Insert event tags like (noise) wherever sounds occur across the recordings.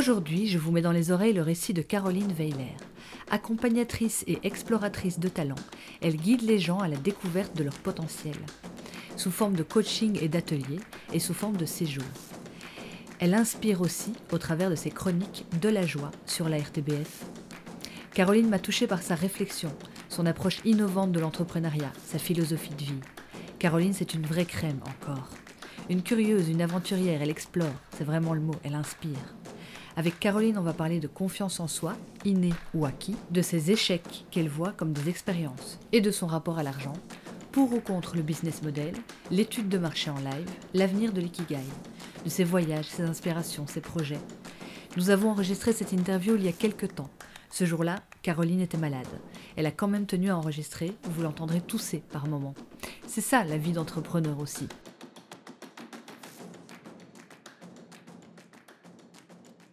Aujourd'hui, je vous mets dans les oreilles le récit de Caroline Weiler. Accompagnatrice et exploratrice de talent, elle guide les gens à la découverte de leur potentiel, sous forme de coaching et d'ateliers, et sous forme de séjour. Elle inspire aussi, au travers de ses chroniques, de la joie sur la RTBF. Caroline m'a touchée par sa réflexion, son approche innovante de l'entrepreneuriat, sa philosophie de vie. Caroline, c'est une vraie crème encore. Une curieuse, une aventurière, elle explore, c'est vraiment le mot, elle inspire. Avec Caroline, on va parler de confiance en soi, innée ou acquis, de ses échecs qu'elle voit comme des expériences et de son rapport à l'argent, pour ou contre le business model, l'étude de marché en live, l'avenir de l'ikigai, de ses voyages, ses inspirations, ses projets. Nous avons enregistré cette interview il y a quelques temps. Ce jour-là, Caroline était malade. Elle a quand même tenu à enregistrer, vous l'entendrez tousser par moments. C'est ça la vie d'entrepreneur aussi.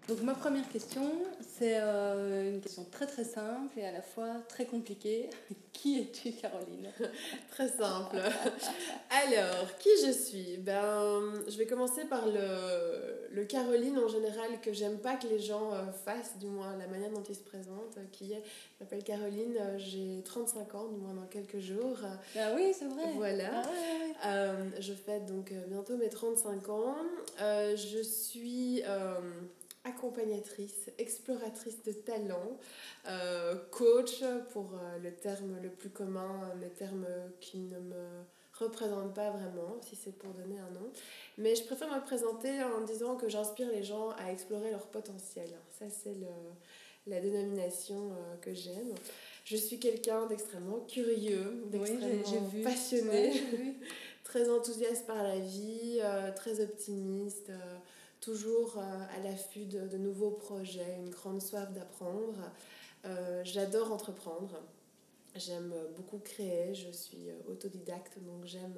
Donc ma première question, c'est euh, une question très très simple et à la fois très compliquée. (laughs) qui es-tu Caroline? (laughs) Très simple. (laughs) Alors, qui je suis? Ben, je vais commencer par le, le Caroline en général que j'aime pas que les gens euh, fassent, du moins la manière dont ils se présentent, qui est, je m'appelle Caroline, euh, j'ai 35 ans, du moins dans quelques jours. Ah oui, c'est vrai. Voilà. Ah je fête donc bientôt mes 35 ans. je suis accompagnatrice, exploratrice de talent, euh, coach pour euh, le terme le plus commun, le terme qui ne me représente pas vraiment, si c'est pour donner un nom. Mais je préfère me présenter en disant que j'inspire les gens à explorer leur potentiel. Ça, c'est la dénomination euh, que j'aime. Je suis quelqu'un d'extrêmement curieux, d'extrêmement passionné, (laughs) très enthousiaste par la vie, très optimiste toujours euh, à l'affût de, nouveaux projets, une grande soif d'apprendre. Euh, j'adore entreprendre. J'aime beaucoup créer. Je suis euh, autodidacte, donc j'aime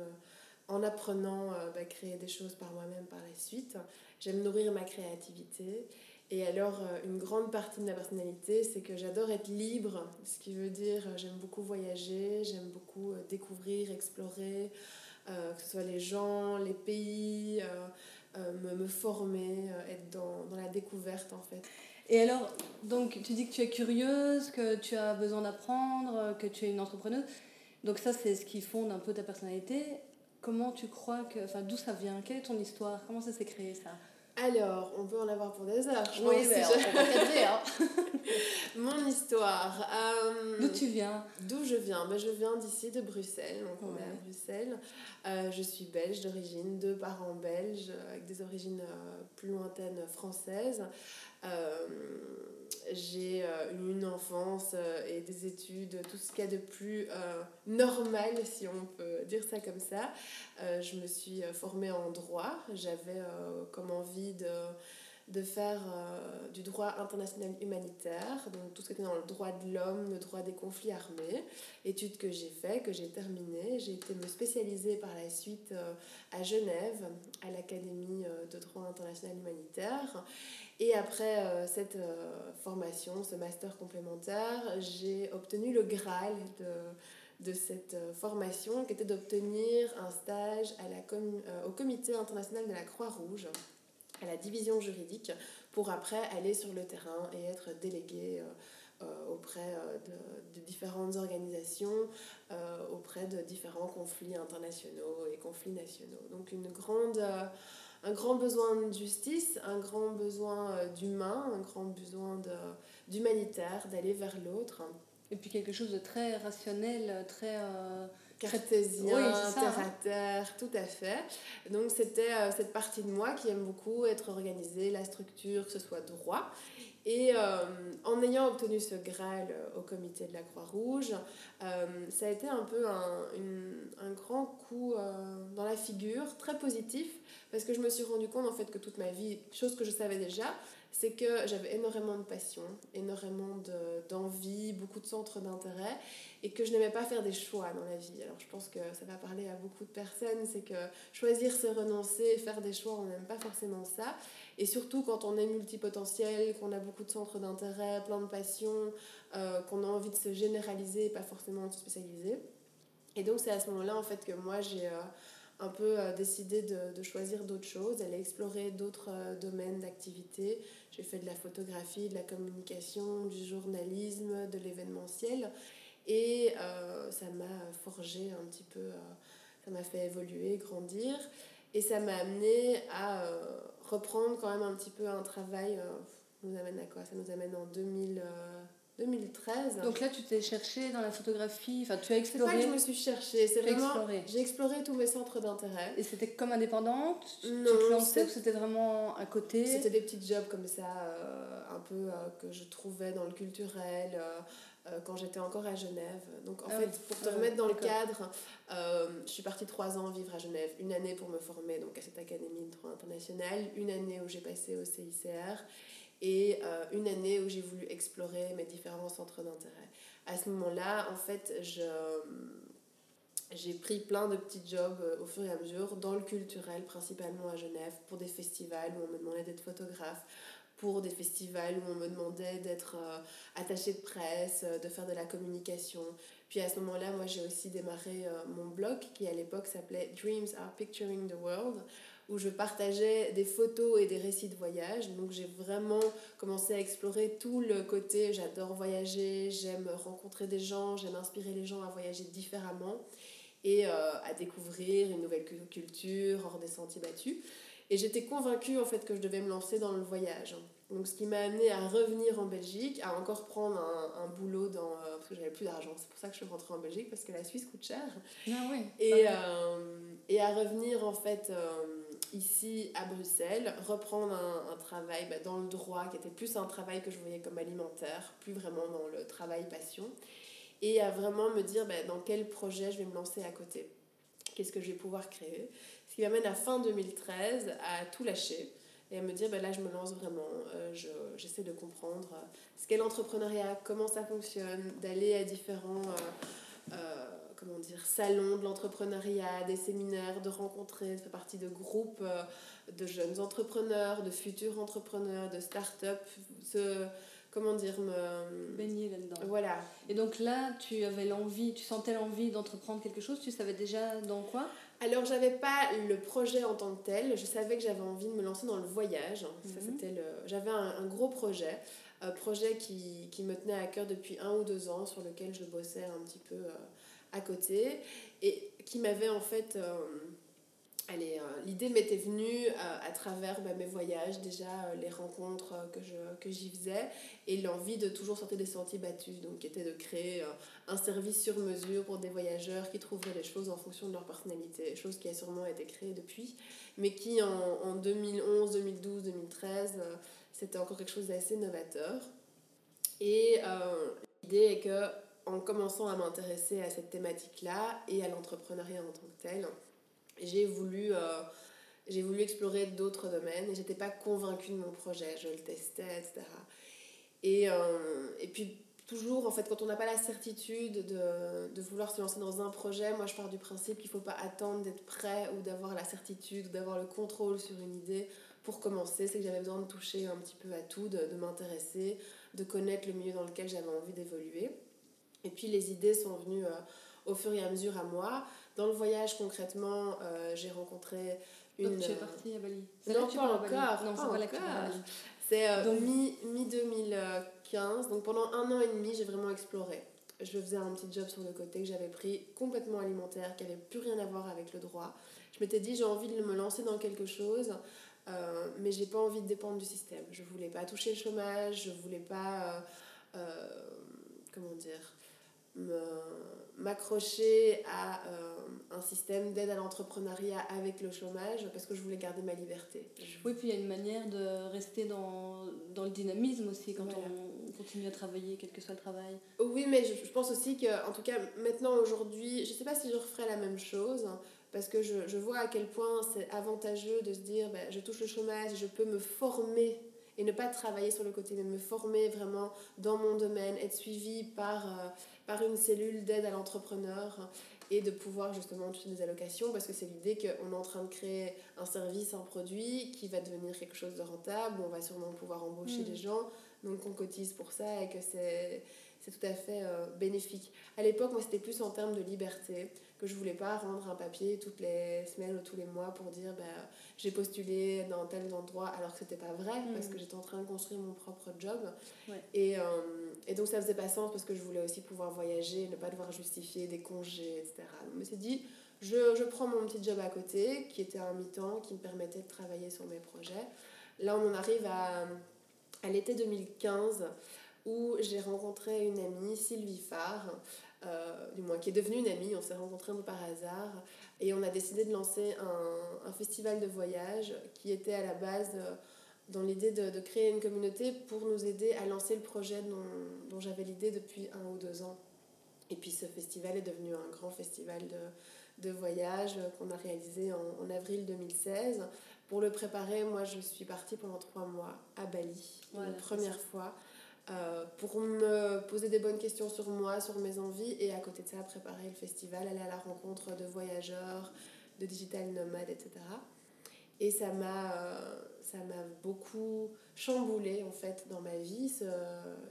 en apprenant bah, créer des choses par moi-même par la suite. J'aime nourrir ma créativité. Et alors, une grande partie de ma personnalité, c'est que j'adore être libre, ce qui veut dire j'aime beaucoup voyager, j'aime beaucoup découvrir, explorer, que ce soit les gens, les pays, euh, me, me, former, euh, être dans, dans, la découverte en fait. Et alors, donc tu dis que tu es curieuse, que tu as besoin d'apprendre, que tu es une entrepreneuse. Donc ça, c'est ce qui fonde un peu ta personnalité. Comment tu crois que... Enfin, d'où ça vient? Quelle est ton histoire? Comment ça s'est créé ça? Alors, on peut en avoir pour des heures. Je oui, mais on peut hein. (laughs) (laughs) Mon histoire. Euh, d'où tu viens? D'où je viens? Ben, Je viens d'ici, de Bruxelles. Donc, on est à Bruxelles. Euh, je suis belge d'origine, deux parents belges, avec des origines euh, plus lointaines françaises. J'ai eu une enfance et des études, tout ce qu'il y a de plus normal, si on peut dire ça comme ça. je me suis formée en droit. J'avais comme envie de de faire euh, du droit international humanitaire, donc tout ce qui était dans le droit de l'homme, le droit des conflits armés, études que j'ai fait, que j'ai terminées. J'ai été me spécialiser par la suite euh, à Genève, à l'Académie euh, de droit international humanitaire. Et après cette formation, ce master complémentaire, j'ai obtenu le Graal de, de cette formation, qui était d'obtenir un stage au Comité international de la Croix-Rouge à la division juridique pour après aller sur le terrain et être délégué euh, euh, auprès euh, de, de, différentes organisations, auprès de différents conflits internationaux et conflits nationaux. Donc une grande, un grand besoin de justice, un grand besoin d'humain, un grand besoin d'humanitaire, d'aller vers l'autre. Et puis quelque chose de très rationnel, très cartésien, terre à terre, tout à fait. Donc c'était cette partie de moi qui aime beaucoup être organisée, la structure, que ce soit droit. Et euh, en ayant obtenu ce Graal euh, au comité de la Croix-Rouge, euh, ça a été un peu un, un grand coup dans la figure, très positif, parce que je me suis rendu compte en fait que toute ma vie, chose que je savais déjà, c'est que j'avais énormément de passion, énormément d'envie, beaucoup de centres d'intérêt, et que je n'aimais pas faire des choix dans la vie. Alors je pense que ça va parler à beaucoup de personnes, c'est que choisir c'est renoncer, faire des choix, on n'aime pas forcément ça. Et surtout quand on est multipotentiel, qu'on a beaucoup de centres d'intérêt, plein de passions, euh, qu'on a envie de se généraliser et pas forcément de se spécialiser. Et donc c'est à ce moment-là en fait que moi j'ai euh, un peu euh, décidé de, de choisir d'autres choses, d'aller explorer d'autres domaines d'activité. J'ai fait de la photographie, de la communication, du journalisme, de l'événementiel. Et ça m'a forgé un petit peu, ça m'a fait évoluer, grandir. Et ça m'a amené à reprendre quand même un petit peu un travail. Euh, nous amène à quoi? Ça nous amène en 2000, 2013. Euh, Donc là, tu t'es cherché dans la photographie, enfin tu as exploré. C'est pas que je me suis cherchée, c'est vraiment. J'ai exploré tous mes centres d'intérêt. Et c'était comme indépendante? Non. Tu te lançais ou c'était vraiment à côté? C'était des petits jobs comme ça, euh, un peu que je trouvais dans le culturel. Euh, quand j'étais encore à Genève. Donc en ah fait, pour te remettre dans le cadre, euh, je suis partie trois ans vivre à Genève, une année pour me former donc à cette académie de droit international, une année où j'ai passé au CICR et euh, une année où j'ai voulu explorer mes différents centres d'intérêt. À ce moment-là, en fait, je j'ai pris plein de petits jobs au fur et à mesure dans le culturel, principalement à Genève, pour des festivals où on me demandait d'être photographe, pour des festivals où on me demandait d'être euh, attaché de presse, euh, de faire de la communication. Puis à ce moment-là, moi j'ai aussi démarré euh, mon blog qui à l'époque s'appelait Dreams are Picturing the World où je partageais des photos et des récits de voyage. Donc j'ai vraiment commencé à explorer tout le côté j'adore voyager, j'aime rencontrer des gens, j'aime inspirer les gens à voyager différemment et à découvrir une nouvelle culture hors des sentiers battus. Et j'étais convaincue en fait que je devais me lancer dans le voyage. Donc ce qui m'a amené à revenir en Belgique, à encore prendre un, un boulot dans... Euh, parce que j'avais plus d'argent, c'est pour ça que je suis rentrée en Belgique, parce que la Suisse coûte cher. Ah oui. Et, euh, et à revenir en fait euh, ici à Bruxelles, reprendre un, un travail bah, dans le droit, qui était plus un travail que je voyais comme alimentaire, plus vraiment dans le travail passion. Et à vraiment me dire bah, dans quel projet je vais me lancer à côté. Qu'est-ce que je vais pouvoir créer qui m'amène à fin 2013 à tout lâcher et à me dire ben là je me lance vraiment, euh, j'essaie de comprendre euh, ce qu'est l'entrepreneuriat, comment ça fonctionne, d'aller à différents euh, comment dire, salons de l'entrepreneuriat, des séminaires, de rencontrer, de faire partie de groupes de jeunes entrepreneurs, de futurs entrepreneurs, de start-up, ce, comment dire, me... Baigner là-dedans. Voilà. Et donc là, tu avais l'envie, tu sentais l'envie d'entreprendre quelque chose, tu savais déjà dans quoi? Alors, j'avais pas le projet en tant que tel. Je savais que j'avais envie de me lancer dans le voyage. Mhm. c'était le... J'avais un, gros projet, un projet qui, qui, me tenait à cœur depuis un ou deux ans, sur lequel je bossais un petit peu euh, à côté, et qui m'avait en fait euh, l'idée m'était venue euh, à travers bah, mes voyages, déjà euh, les rencontres que, je, que j'y faisais et l'envie de toujours sortir des sentiers battus, donc qui était de créer un service sur mesure pour des voyageurs qui trouveraient les choses en fonction de leur personnalité, chose qui a sûrement été créée depuis, mais qui en, en 2011, 2012, 2013, c'était encore quelque chose d'assez novateur. Et l'idée est que en commençant à m'intéresser à cette thématique-là et à l'entrepreneuriat en tant que tel, j'ai voulu, euh, voulu explorer d'autres domaines et j'étais pas convaincue de mon projet, je le testais, etc. Et, euh, et puis toujours, en fait, quand on n'a pas la certitude de, de, vouloir se lancer dans un projet, moi je pars du principe qu'il ne faut pas attendre d'être prêt ou d'avoir la certitude ou d'avoir le contrôle sur une idée pour commencer. C'est que j'avais besoin de toucher un petit peu à tout, de, de m'intéresser, de connaître le milieu dans lequel j'avais envie d'évoluer. Et puis les idées sont venues euh, au fur et à mesure à moi. Dans le voyage, concrètement, euh, j'ai rencontré une. Donc tu es partie à Bali Non, pas encore. Non, c'est pas C'est euh, mi-2015. donc pendant un an et demi, j'ai vraiment exploré. Je faisais un petit job sur le côté que j'avais pris complètement alimentaire, qui n'avait plus rien à voir avec le droit. Je m'étais dit, j'ai envie de me lancer dans quelque chose, euh, mais j'ai pas envie de dépendre du système. Je voulais pas toucher le chômage, je voulais pas. Euh, comment dire m'accrocher à euh, un système d'aide à l'entrepreneuriat avec le chômage parce que je voulais garder ma liberté. Oui, puis il y a une manière de rester dans, dans le dynamisme aussi quand on continue à travailler, quel que soit le travail. Oui, mais je, je pense aussi que, en tout cas, maintenant, aujourd'hui, je ne sais pas si je referais la même chose parce que je, je vois à quel point c'est avantageux de se dire ben, je touche le chômage, je peux me former et ne pas travailler sur le côté, mais me former vraiment dans mon domaine, être suivi par, euh, par une cellule d'aide à l'entrepreneur et de pouvoir justement toucher des allocations parce que c'est l'idée qu'on est en train de créer un service, un produit qui va devenir quelque chose de rentable, où on va sûrement pouvoir embaucher des mm. gens, donc on cotise pour ça et que c'est tout à fait euh, bénéfique. À l'époque, moi, c'était plus en termes de liberté que je voulais pas rendre un papier toutes les semaines ou tous les mois pour dire bah, j'ai postulé dans tel endroit alors que c'était pas vrai parce mm. que j'étais en train de construire mon propre job. Et, euh, et donc ça faisait pas sens parce que je voulais aussi pouvoir voyager ne pas devoir justifier des congés etc donc je me suis dit je, je prends mon petit job à côté qui était un mi-temps qui me permettait de travailler sur mes projets. Là on en arrive à, à l'été 2015 où j'ai rencontré une amie Sylvie Farr euh, du moins qui est devenue une amie, on s'est rencontrés par hasard et on a décidé de lancer un, un, festival de voyage qui était à la base euh, dans l'idée de, de, créer une communauté pour nous aider à lancer le projet dont, dont j'avais l'idée depuis un ou deux ans. Et puis ce festival est devenu un grand festival de, de voyage qu'on a réalisé en, en, avril 2016. Pour le préparer, moi je suis partie pendant trois mois à Bali, voilà, une première fois. Euh, pour me poser des bonnes questions sur moi, sur mes envies, et à côté de ça, préparer le festival, aller à la rencontre de voyageurs, de digital nomades, etc. Et ça m'a, euh, ça m'a beaucoup chamboulé en fait dans ma vie, ce,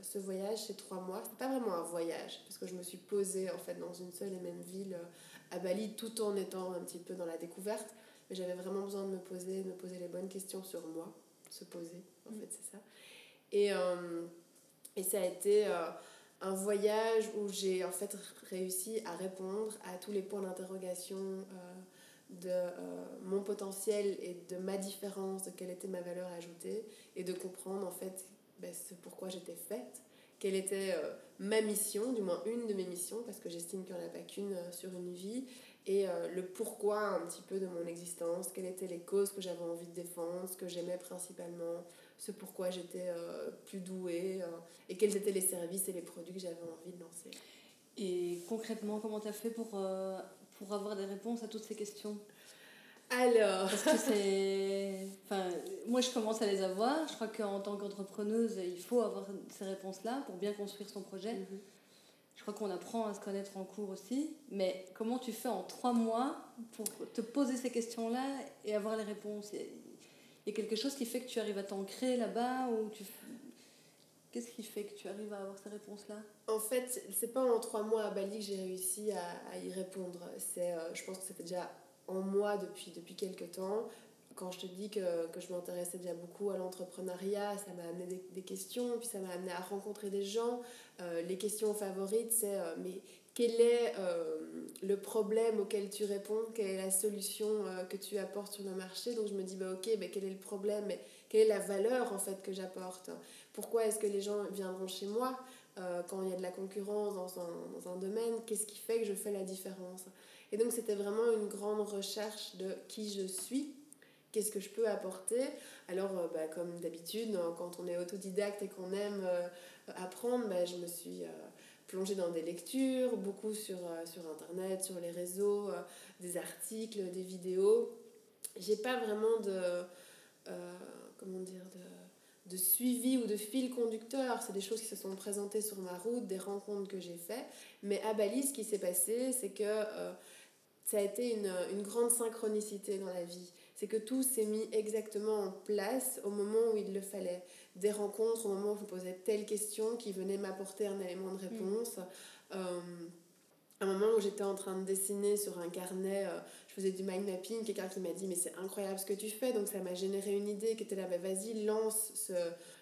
ce voyage, ces trois mois. C'était pas vraiment un voyage, parce que je me suis posée en fait dans une seule et même ville euh, à Bali, tout en étant un petit peu dans la découverte. Mais j'avais vraiment besoin de me poser, de me poser les bonnes questions sur moi, se poser, en mm. fait, c'est ça. Et, et ça a été euh, un voyage où j'ai en fait réussi à répondre à tous les points d'interrogation euh, de euh, mon potentiel et de ma différence, de quelle était ma valeur ajoutée, et de comprendre en fait ben, pourquoi j'étais faite, quelle était ma mission, du moins une de mes missions, parce que j'estime qu'il n'y en a pas qu'une sur une vie, et le pourquoi un petit peu de mon existence, quelles étaient les causes que j'avais envie de défendre, ce que j'aimais principalement, ce pourquoi j'étais euh, plus douée euh, et quels étaient les services et les produits que j'avais envie de lancer. Et concrètement, comment tu as fait pour, euh, pour avoir des réponses à toutes ces questions? Alors Parce que c'est. Enfin, moi, je commence à les avoir. Je crois qu'en tant qu'entrepreneuse, il faut avoir ces réponses-là pour bien construire son projet. Mhm. Je crois qu'on apprend à se connaître en cours aussi. Mais comment tu fais en trois mois pour te poser ces questions-là et avoir les réponses? Y a quelque chose qui fait que tu arrives à t'ancrer là-bas ou. Qu'est-ce qui fait que tu arrives à avoir ces réponses-là? En fait, c'est pas en trois mois à Bali que j'ai réussi à, à, y répondre. C'est, euh, je pense que c'était déjà en moi depuis, depuis quelques temps. Quand je te dis que, que je m'intéressais déjà beaucoup à l'entrepreneuriat, ça m'a amené des, des, questions, puis ça m'a amené à rencontrer des gens. Euh, les questions favorites, c'est euh, mais quel est euh, le problème auquel tu réponds, quelle est la solution euh, que tu apportes sur le marché. Donc je me dis, bah, ok, bah, quel est le problème, quelle est la valeur en fait que j'apporte? Pourquoi est-ce que les gens viendront chez moi euh, quand il y a de la concurrence dans un, dans un domaine? Qu'est-ce qui fait que je fais la différence? Et donc c'était vraiment une grande recherche de qui je suis, qu'est-ce que je peux apporter. Alors bah, comme d'habitude, quand on est autodidacte et qu'on aime apprendre, bah, je me suis plonger dans des lectures, beaucoup sur, euh, sur Internet, sur les réseaux, euh, des articles, des vidéos. J'ai pas vraiment de, euh, comment dire, de, de, suivi ou de fil conducteur. C'est des choses qui se sont présentées sur ma route, des rencontres que j'ai faites. Mais à Bali, ce qui s'est passé, c'est que ça a été une, une grande synchronicité dans la vie c'est que tout s'est mis exactement en place au moment où il le fallait. Des rencontres au moment où je me posais telle question qui venait m'apporter un élément de réponse. Mm. Euh, un moment où j'étais en train de dessiner sur un carnet, euh, je faisais du mind mapping, quelqu'un qui m'a dit mais c'est incroyable ce que tu fais, donc ça m'a généré une idée qui était là, bah, vas-y lance ce,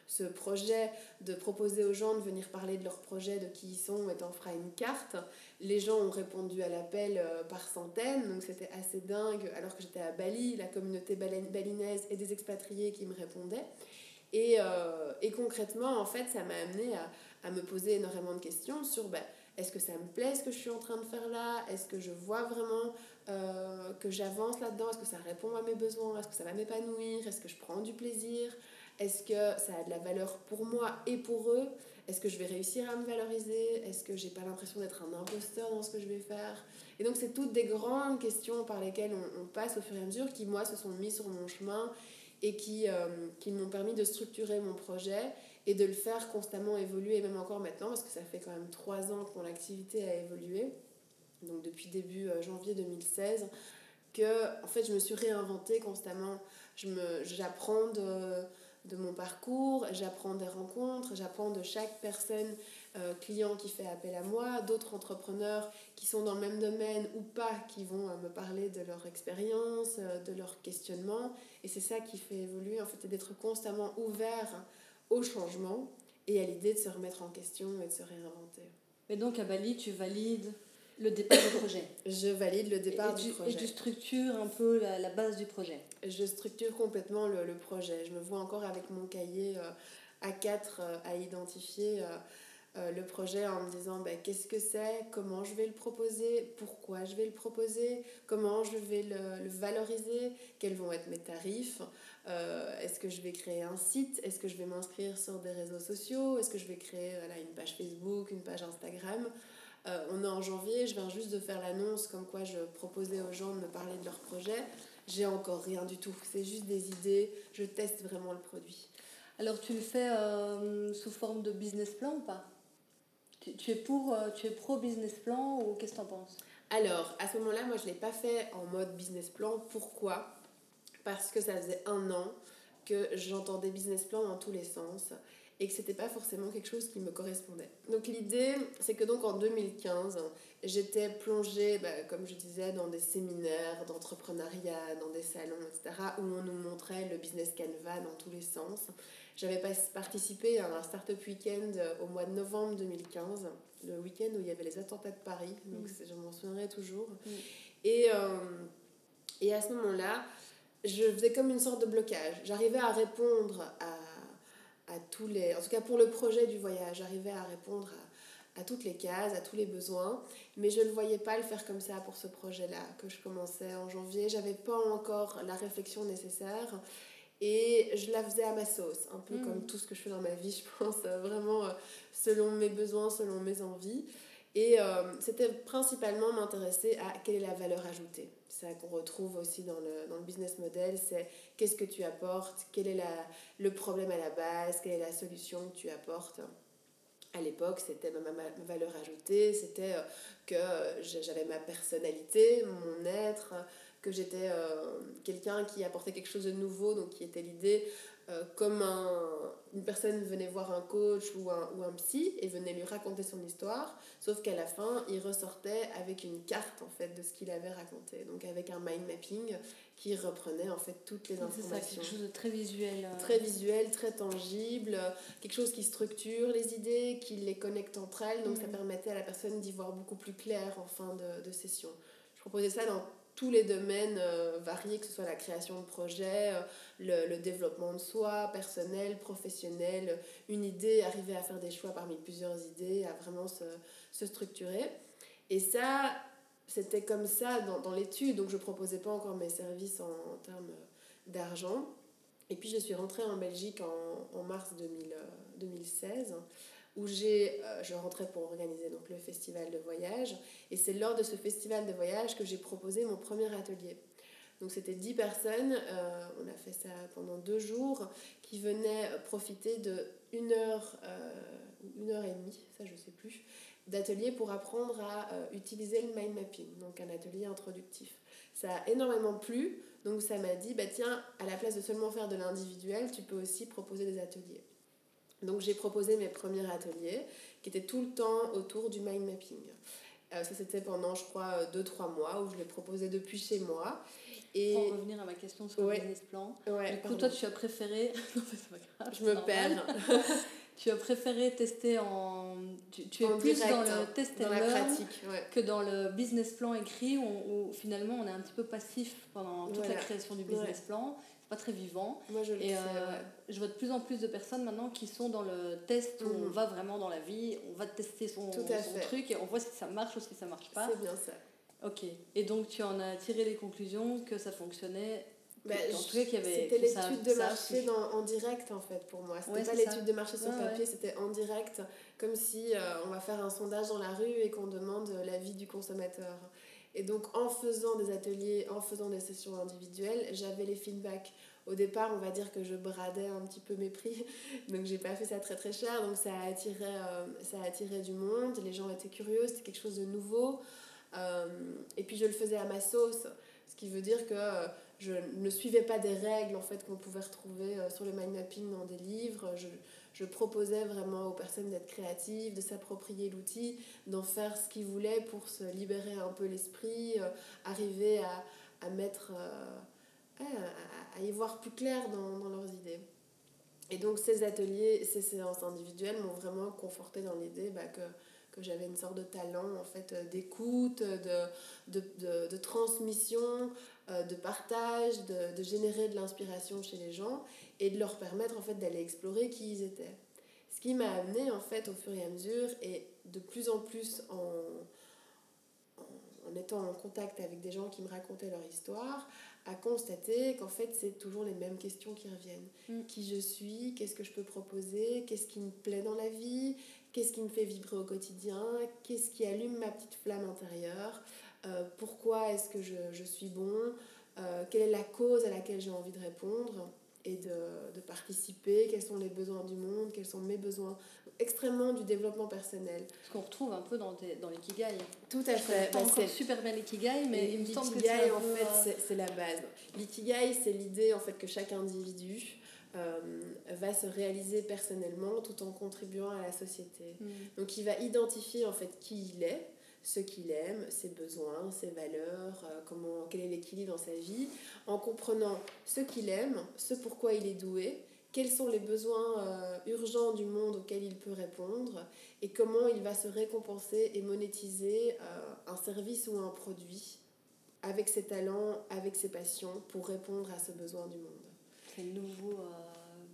ce projet, de proposer aux gens de venir parler de leur projet, de qui ils sont, et t'en feras une carte. Les gens ont répondu à l'appel euh, par centaines, donc c'était assez dingue, alors que j'étais à Bali, la communauté balinaise et des expatriés qui me répondaient. Et, euh, et concrètement, en fait, ça m'a amené à, à, me poser énormément de questions sur bah, est-ce que ça me plaît ce que je suis en train de faire là? Est-ce que je vois vraiment euh, que j'avance là-dedans? Est-ce que ça répond à mes besoins? Est-ce que ça va m'épanouir? Est-ce que je prends du plaisir? Est-ce que ça a de la valeur pour moi et pour eux? Est-ce que je vais réussir à me valoriser? Est-ce que j'ai pas l'impression d'être un imposteur dans ce que je vais faire? Et donc, c'est toutes des grandes questions par lesquelles on, on, passe au fur et à mesure qui, moi, se sont mis sur mon chemin et qui, euh, qui m'ont permis de structurer mon projet et de le faire constamment évoluer, même encore maintenant, parce que ça fait quand même trois ans que mon activité a évolué, donc depuis début euh, janvier 2016, que en fait je me suis réinventée constamment. J'apprends de, de mon parcours, j'apprends des rencontres, j'apprends de chaque personne, euh, client qui fait appel à moi, d'autres entrepreneurs qui sont dans le même domaine ou pas, qui vont me parler de leur expérience, de leur questionnement. Et c'est ça qui fait évoluer, en fait, d'être constamment ouvert au changement et à l'idée de se remettre en question et de se réinventer. Mais donc à Bali, tu valides le départ du projet? (coughs) Je valide le départ du projet. Et tu structures un peu la, la base du projet? Je structure complètement le, le, projet. Je me vois encore avec mon cahier euh, A4 euh, à identifier euh, le projet en me disant ben, qu'est-ce que c'est, comment je vais le proposer, pourquoi je vais le proposer, comment je vais le, valoriser, quels vont être mes tarifs. Euh, est-ce que je vais créer un site Est-ce que je vais m'inscrire sur des réseaux sociaux Est-ce que je vais créer voilà, une page Facebook, une page Instagram euh, On est en janvier, je viens juste de faire l'annonce comme quoi je proposais aux gens de me parler de leur projet. J'ai encore rien du tout, c'est juste des idées, je teste vraiment le produit. Alors tu le fais sous forme de business plan ou pas? Tu, es pour, euh, tu es pro business plan ou qu'est-ce que tu en penses? Alors à ce moment-là, moi je ne l'ai pas fait en mode business plan. Pourquoi? Parce que ça faisait un an que j'entendais business plan dans tous les sens et que c'était pas forcément quelque chose qui me correspondait. Donc l'idée, c'est que donc en 2015, j'étais plongée, bah, comme je disais, dans des séminaires d'entrepreneuriat, dans des salons, etc., où on nous montrait le business canvas dans tous les sens. J'avais participé à un Startup Weekend au mois de novembre 2015, le week-end où il y avait les attentats de Paris, donc mmh. je m'en souviendrai toujours. Mmh. Et, euh, et à ce moment-là, je faisais comme une sorte de blocage. J'arrivais à répondre à, à, tous les... En tout cas pour le projet du voyage, j'arrivais à répondre à, à, toutes les cases, à tous les besoins, mais je ne voyais pas le faire comme ça pour ce projet-là que je commençais en janvier. J'avais pas encore la réflexion nécessaire et je la faisais à ma sauce, un peu mmh. comme tout ce que je fais dans ma vie, (laughs) je pense, vraiment euh, selon mes besoins, selon mes envies. Et euh, c'était principalement m'intéresser à quelle est la valeur ajoutée. C'est ça qu'on retrouve aussi dans le, dans le business model, c'est qu'est-ce que tu apportes, quel est la, le problème à la base, quelle est la solution que tu apportes. À l'époque, c'était ma, ma, ma, valeur ajoutée, c'était euh, que j'avais ma personnalité, mon être, que j'étais euh, quelqu'un qui apportait quelque chose de nouveau, donc qui était l'idée euh, comme un, une personne venait voir un coach ou un, ou un psy et venait lui raconter son histoire, sauf qu'à la fin, il ressortait avec une carte en fait de ce qu'il avait raconté, donc avec un mind mapping qui reprenait en fait toutes les informations. C'est ça, quelque chose de très visuel. Euh... Très visuel, très tangible, quelque chose qui structure les idées, qui les connecte entre elles, donc mmh. ça permettait à la personne d'y voir beaucoup plus clair en fin de, de session. Je proposais ça dans tous les domaines euh, variés, que ce soit la création de projets, euh, le, le, développement de soi, personnel, professionnel, une idée, arriver à faire des choix parmi plusieurs idées, à vraiment se, se structurer. Et ça, c'était comme ça dans, dans l'étude, donc je ne proposais pas encore mes services en, termes d'argent. Et puis je suis rentrée en Belgique en, mars 2000, 2016 où j'ai, euh, je rentrais pour organiser donc le festival de voyage. Et c'est lors de ce festival de voyage que j'ai proposé mon premier atelier. Donc c'était 10 personnes, euh, on a fait ça pendant deux jours, qui venaient profiter de une heure, euh, une heure et demie, ça je sais plus, d'atelier pour apprendre à euh, utiliser le mind mapping, donc un atelier introductif. Ça a énormément plu, donc ça m'a dit, bah tiens, à la place de seulement faire de l'individuel, tu peux aussi proposer des ateliers. Donc j'ai proposé mes premiers ateliers qui étaient tout le temps autour du mind mapping. Euh, ça c'était pendant je crois 2-3 mois où je l'ai proposé depuis chez moi. Et... Pour revenir à ma question sur ouais. le business plan, ouais, du coup toi tu as préféré... (laughs) non c'est pas grave, je me perds. (laughs) tu as préféré tester en... Tu, tu es en plus direct, dans le test dans la pratique, ouais. que dans le business plan écrit où, où, finalement on est un petit peu passif pendant toute voilà. la création du business plan pas très vivant. Moi, je le Et euh, ouais. je vois de plus en plus de personnes maintenant qui sont dans le test où Mhm. on va vraiment dans la vie, on va tester son, son truc et on voit si ça marche ou si ça marche pas. C'est bien ça. Ok. Et donc tu en as tiré les conclusions que ça fonctionnait. Bah. C'était l'étude de marché dans- en direct en fait pour moi. C'était Ouais, pas l'étude de marché sur Ouais, papier, ouais. c'était en direct, comme si euh, on va faire un sondage dans la rue et qu'on demande l'avis du consommateur. Et donc en faisant des ateliers, en faisant des sessions individuelles, j'avais les feedbacks. Au départ, on va dire que je bradais un petit peu mes prix, (laughs) donc j'ai pas fait ça très très cher, donc ça a attiré, euh, ça du monde, les gens étaient curieux, c'était quelque chose de nouveau. Euh, et puis je le faisais à ma sauce, ce qui veut dire que euh, je ne suivais pas des règles en fait qu'on pouvait retrouver sur le mind mapping dans des livres. Je proposais vraiment aux personnes d'être créatives, de s'approprier l'outil, d'en faire ce qu'ils voulaient pour se libérer un peu l'esprit, euh, arriver à, à mettre, euh, à, y voir plus clair dans, dans leurs idées. Et donc ces ateliers, ces séances individuelles m'ont vraiment conforté dans l'idée bah, que, que j'avais une sorte de talent en fait euh, d'écoute, de, de, de, transmission, de partage, de générer de l'inspiration chez les gens et de leur permettre en fait d'aller explorer qui ils étaient. Ce qui m'a amené en fait au fur et à mesure et de plus en plus en, en, en étant en contact avec des gens qui me racontaient leur histoire, à constater qu'en fait c'est toujours les mêmes questions qui reviennent. Mm. Qui je suis, qu'est-ce que je peux proposer, qu'est-ce qui me plaît dans la vie, qu'est-ce qui me fait vibrer au quotidien, qu'est-ce qui allume ma petite flamme intérieure, euh, pourquoi est-ce que je, je suis bon, euh, quelle est la cause à laquelle j'ai envie de répondre? Et de, de participer, quels sont les besoins du monde, quels sont mes besoins, extrêmement du développement personnel. Ce qu'on retrouve un peu dans, tes- dans l'ikigai. Tout à Je fait. pas Bah, super bien l'ikigai, mais il me semble que c'est L'ikigai, en peu, fait, euh, c'est- la base. L'ikigai, c'est l'idée en fait que chaque individu euh, va se réaliser personnellement tout en contribuant à la société. hmm. Donc il va identifier en fait qui il est, ce qu'il aime, ses besoins, ses valeurs, euh, comment, quel est l'équilibre dans sa vie, en comprenant ce qu'il aime, ce pourquoi il est doué, quels sont les besoins euh, urgents du monde auxquels il peut répondre et comment il va se récompenser et monétiser euh, un service ou un produit avec ses talents, avec ses passions pour répondre à ce besoin du monde. Le nouveau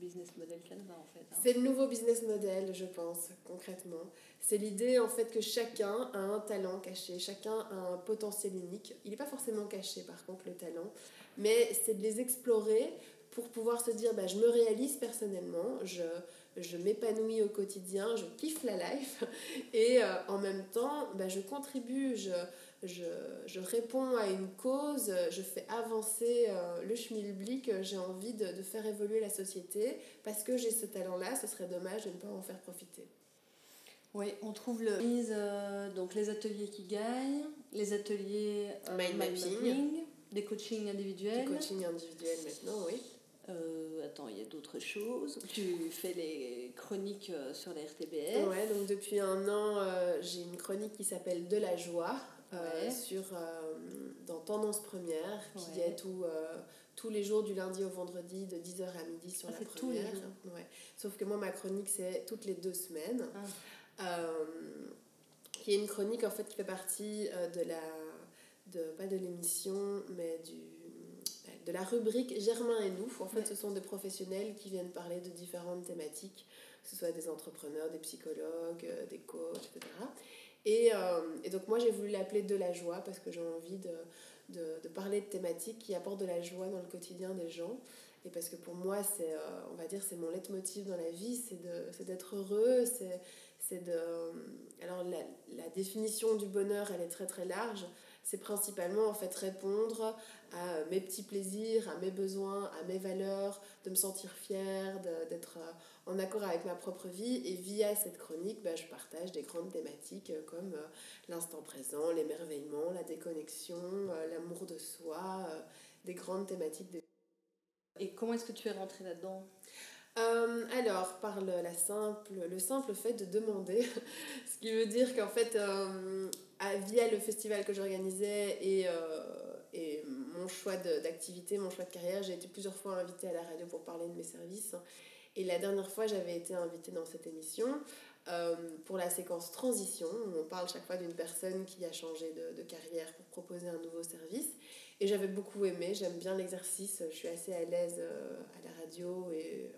business model Canva en fait. hein. C'est le nouveau business model, je pense, concrètement. C'est l'idée en fait que chacun a un talent caché, chacun a un potentiel unique. Il n'est pas forcément caché par contre le talent, mais c'est de les explorer pour pouvoir se dire bah, je me réalise personnellement, je, je m'épanouis au quotidien, je kiffe la life (laughs) et euh, en même temps bah, je contribue, je, je, je réponds à une cause, je fais avancer euh, le schmilblick, j'ai envie de, de faire évoluer la société parce que j'ai ce talent-là, ce serait dommage de ne pas en faire profiter. Oui, on trouve le mise, euh, donc les ateliers Ikigai, les ateliers euh, Mind mapping. des coachings Du individuels. coaching individuel maintenant, oui. Euh, attends, il y a d'autres choses. Tu fais les chroniques euh, sur les RTBF. Ouais, donc depuis un an, euh, j'ai une chronique qui s'appelle De la joie Ouais. sur, euh, dans Tendance Première, qui Ouais. est tout, euh, tous les jours du lundi au vendredi de 10h à midi sur Ah, la première. Ouais. Sauf que moi, ma chronique, c'est toutes les deux semaines. Ah. Euh, qui est une chronique en fait qui fait partie euh, de la de pas de l'émission mais du de la rubrique Germain et nous en fait Ouais. ce sont des professionnels qui viennent parler de différentes thématiques que ce soit des entrepreneurs des psychologues euh, des coachs etc et, euh, et donc moi j'ai voulu l'appeler de la joie parce que j'ai envie de, de, de parler de thématiques qui apportent de la joie dans le quotidien des gens. Et parce que pour moi c'est euh, on va dire c'est mon leitmotiv dans la vie c'est d'être heureux c'est de alors la, la définition du bonheur elle est très très large. C'est principalement en fait répondre à mes petits plaisirs à mes besoins à mes valeurs de me sentir fière de- d'être euh, en accord avec ma propre vie. Et via cette chronique bah, je partage des grandes thématiques euh, comme euh, l'instant présent l'émerveillement la déconnexion euh, l'amour de soi euh, des grandes thématiques de Et comment est-ce que tu es rentrée là-dedans? Euh, alors, par le, la simple, le simple fait de demander, (laughs) ce qui veut dire qu'en fait, euh, à- via le festival que j'organisais et, euh, et mon choix d'activité, mon choix de carrière, j'ai été plusieurs fois invitée à la radio pour parler de mes services. Et la dernière fois, j'avais été invitée dans cette émission. euh, pour la séquence transition, où on parle chaque fois d'une personne qui a changé de, de, carrière pour proposer un nouveau service. Et j'avais beaucoup aimé, j'aime bien l'exercice, je suis assez à l'aise euh, à la radio et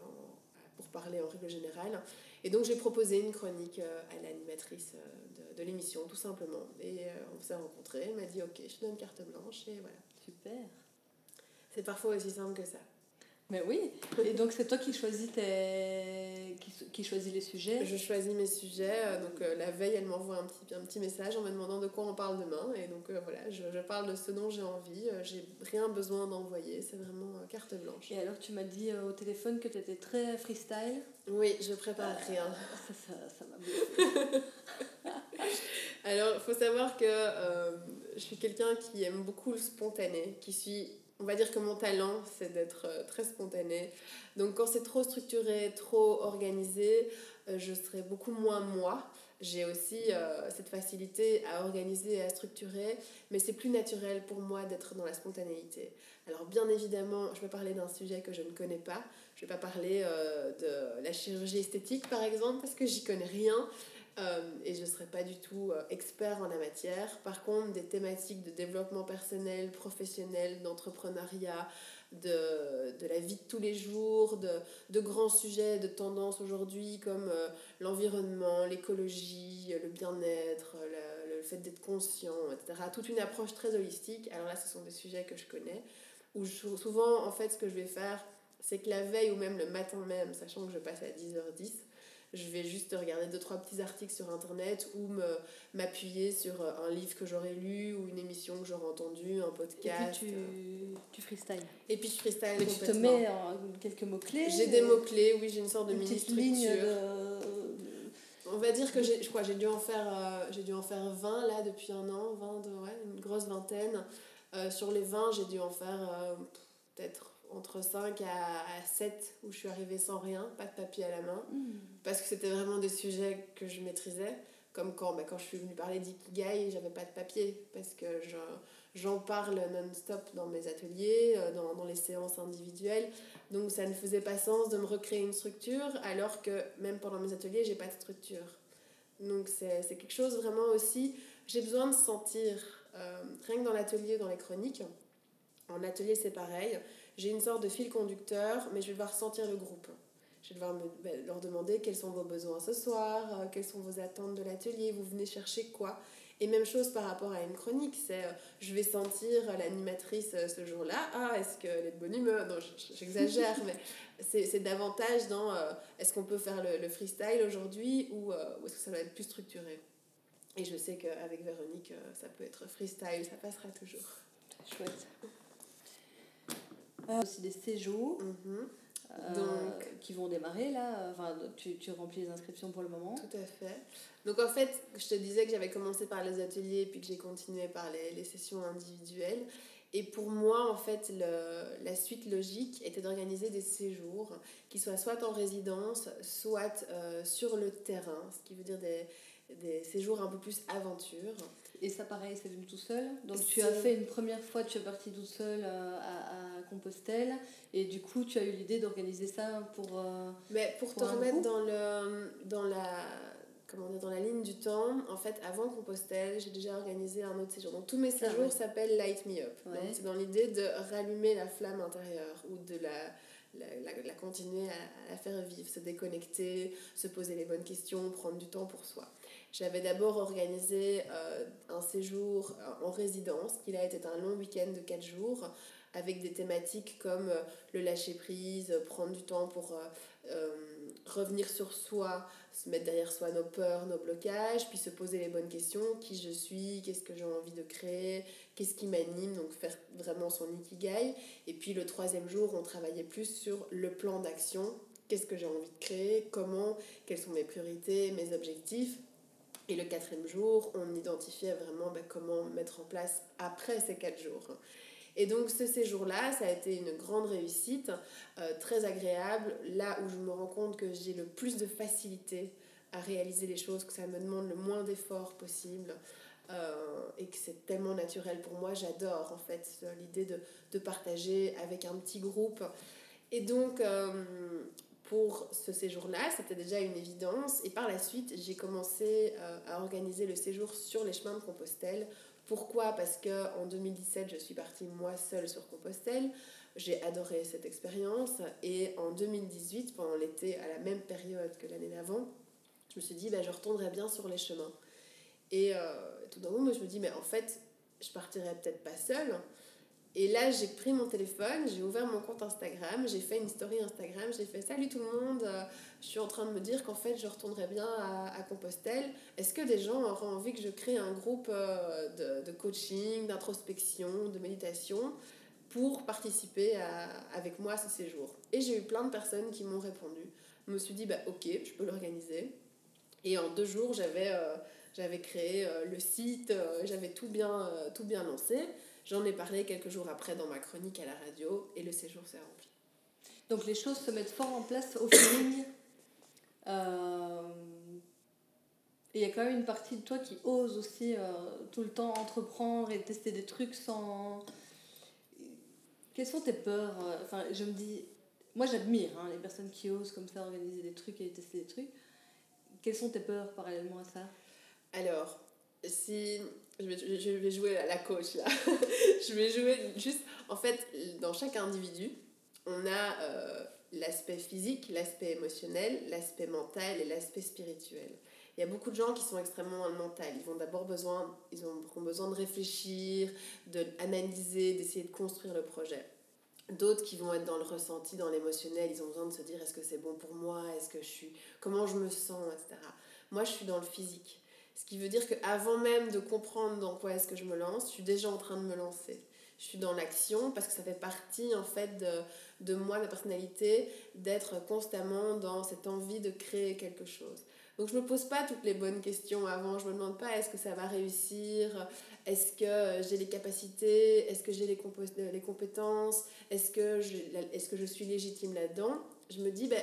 pour parler en règle générale. Et donc j'ai proposé une chronique euh, à l'animatrice de, de l'émission, tout simplement. Et on s'est rencontrés, elle m'a dit ok, je te donne carte blanche et voilà. Super. C'est parfois aussi simple que ça. Mais oui, et donc c'est toi qui choisis, tes... qui, qui choisis les sujets? Je choisis mes sujets, euh, donc euh, la veille elle m'envoie un petit, un petit message en me demandant de quoi on parle demain, et donc euh, voilà, je, je, parle de ce dont j'ai envie, j'ai rien besoin d'envoyer, c'est vraiment carte blanche. Et alors tu m'as dit au téléphone que tu étais très freestyle? Oui, je prépare rien. Ça m'a ça, (laughs) alors il faut savoir que je suis quelqu'un qui aime beaucoup le spontané, qui suis on va dire que mon talent, c'est d'être euh, très spontané. Donc quand c'est trop structuré, trop organisé, euh, je serai beaucoup moins moi. J'ai aussi euh, cette facilité à organiser et à structurer, mais c'est plus naturel pour moi d'être dans la spontanéité. Alors bien évidemment, je vais parler d'un sujet que je ne connais pas. Je ne vais pas parler de la chirurgie esthétique par exemple, parce que j'y connais rien. Euh, et je ne serai pas du tout euh, expert en la matière. Par contre, des thématiques de développement personnel, professionnel, d'entrepreneuriat, de, de, la vie de tous les jours, de, de grands sujets, de tendances aujourd'hui comme euh, l'environnement, l'écologie, le bien-être, le, le, fait d'être conscient, etc. Toute une approche très holistique. Alors là, ce sont des sujets que je connais, où souvent, en fait, ce que je vais faire, c'est que la veille ou même le matin même, sachant que je passe à 10h10, je vais juste regarder deux trois petits articles sur internet ou m'appuyer sur euh, un livre que j'aurais lu ou une émission que j'aurais entendue, un podcast. Et puis tu, tu freestyles. Et puis je freestyle Mais tu te mets en quelques mots-clés J'ai des mots-clés, oui, j'ai une sorte de mini-structure. On va dire que j'ai, je crois, j'ai dû en faire, euh, j'ai dû en faire 20 là depuis un an, 20 de, ouais, une grosse vingtaine. Euh, sur les 20, j'ai dû en faire peut-être entre 5 à, 7 où je suis arrivée sans rien, pas de papier à la main, hmm. parce que c'était vraiment des sujets que je maîtrisais, comme quand, bah, quand je suis venue parler d'ikigai, j'avais pas de papier, parce que j'en parle non-stop dans mes ateliers, euh, dans, dans, les séances individuelles, donc ça ne faisait pas sens de me recréer une structure, alors que même pendant mes ateliers, j'ai pas de structure. Donc c'est quelque chose vraiment aussi, j'ai besoin de sentir, euh, rien que dans l'atelier, dans les chroniques, en atelier c'est pareil, j'ai une sorte de fil conducteur, mais je vais devoir sentir le groupe. Je vais devoir me, ben, leur demander quels sont vos besoins ce soir, euh, quelles sont vos attentes de l'atelier, vous venez chercher quoi. Et même chose par rapport à une chronique, c'est euh, je vais sentir l'animatrice euh, ce jour-là, ah, est-ce qu'elle est de bonne humeur? Non, j'exagère, (laughs) mais c'est davantage dans est-ce qu'on peut faire le, le freestyle aujourd'hui ou, ou est-ce que ça va être plus structuré? Et je sais qu'avec Véronique, ça peut être freestyle, ça passera toujours. Chouette. Euh, aussi des séjours mhm. euh, Donc, qui vont démarrer là. Enfin, tu, tu remplis les inscriptions pour le moment. Tout à fait. Donc en fait, je te disais que j'avais commencé par les ateliers puis que j'ai continué par les, les, sessions individuelles. Et pour moi, en fait, le, la suite logique était d'organiser des séjours qui soient soit en résidence, soit euh, sur le terrain, ce qui veut dire des, des séjours un peu plus aventure. Et ça, pareil, c'est venu tout seul. Donc, tu as fait une première fois, tu es partie toute seule euh, à, à, Compostelle. Et du coup, tu as eu l'idée d'organiser ça pour. Euh, Mais pour, te remettre dans, le, dans, la, comment dire, dans la ligne du temps, en fait, avant Compostelle, j'ai déjà organisé un autre séjour. Donc, tous mes ah séjours s'appellent Light Me Up. C'est dans l'idée de rallumer la flamme intérieure ou de la. La, la, continuer à, à la faire vivre, se déconnecter, se poser les bonnes questions, prendre du temps pour soi. J'avais d'abord organisé euh, un séjour euh, en résidence, qui a été un long week-end de 4 jours, avec des thématiques comme euh, le lâcher-prise, prendre du temps pour revenir sur soi, se mettre derrière soi nos peurs, nos blocages, puis se poser les bonnes questions, qui je suis, qu'est-ce que j'ai envie de créer, qu'est-ce qui m'anime, donc faire vraiment son ikigai. Et puis le troisième jour, on travaillait plus sur le plan d'action, qu'est-ce que j'ai envie de créer, comment, quelles sont mes priorités, mes objectifs? Et le quatrième jour, on identifiait vraiment ben, comment mettre en place après ces quatre jours. Et donc ce séjour-là, ça a été une grande réussite, euh, très agréable, là où je me rends compte que j'ai le plus de facilité à réaliser les choses, que ça me demande le moins d'efforts possible. Euh, et que c'est tellement naturel pour moi, j'adore en fait l'idée de, de, partager avec un petit groupe. Et donc, euh, pour ce séjour-là, c'était déjà une évidence. Et par la suite, j'ai commencé euh, à organiser le séjour sur les chemins de Compostelle. Pourquoi? Parce qu'en 2017, je suis partie moi seule sur Compostelle. J'ai adoré cette expérience. Et en 2018, pendant l'été, à la même période que l'année d'avant, je me suis dit, bah, je retournerai bien sur les chemins. Et euh, tout d'un coup, je me dis, mais en fait, je partirai peut-être pas seule. Et là, j'ai pris mon téléphone, j'ai ouvert mon compte Instagram, j'ai fait une story Instagram, j'ai fait Salut tout le monde, euh, je suis en train de me dire qu'en fait je retournerai bien à, Compostelle. Est-ce que des gens auraient envie que je crée un groupe euh, de, de coaching, d'introspection, de méditation pour participer avec moi à ce séjour? Et j'ai eu plein de personnes qui m'ont répondu. Je me suis dit, bah, ok, je peux l'organiser. Et en deux jours, j'avais euh, j'avais créé le site, j'avais tout bien, tout bien lancé. J'en ai parlé quelques jours après dans ma chronique à la radio et le séjour s'est rempli. Donc les choses se mettent fort en place au feeling. Euh, et il y a quand même une partie de toi qui ose aussi euh, tout le temps entreprendre et tester des trucs sans. Quelles sont tes peurs euh, Enfin, je me dis. Moi, j'admire hein, les personnes qui osent comme ça organiser des trucs et tester des trucs. Quelles sont tes peurs parallèlement à ça? Alors, si je vais, je vais jouer la coach là. (laughs) je vais jouer juste. En fait, dans chaque individu, on a euh, l'aspect physique, l'aspect émotionnel, l'aspect mental et l'aspect spirituel. Il y a beaucoup de gens qui sont extrêmement dans le mental. Ils vont d'abord besoin, ils ont, ont besoin de réfléchir, d'analyser, d'essayer de construire le projet. D'autres qui vont être dans le ressenti, dans l'émotionnel, ils ont besoin de se dire est-ce que c'est bon pour moi, est-ce que je suis, comment je me sens, etc. Moi, je suis dans le physique. Ce qui veut dire qu'avant même de comprendre dans quoi est-ce que je me lance, je suis déjà en train de me lancer. Je suis dans l'action parce que ça fait partie en fait de, de moi, de ma personnalité, d'être constamment dans cette envie de créer quelque chose. Donc je ne me pose pas toutes les bonnes questions avant, je me demande pas est-ce que ça va réussir, est-ce que j'ai les capacités, est-ce que j'ai les, les compétences, est-ce que, je, est que je suis légitime là-dedans? Je me dis, ben,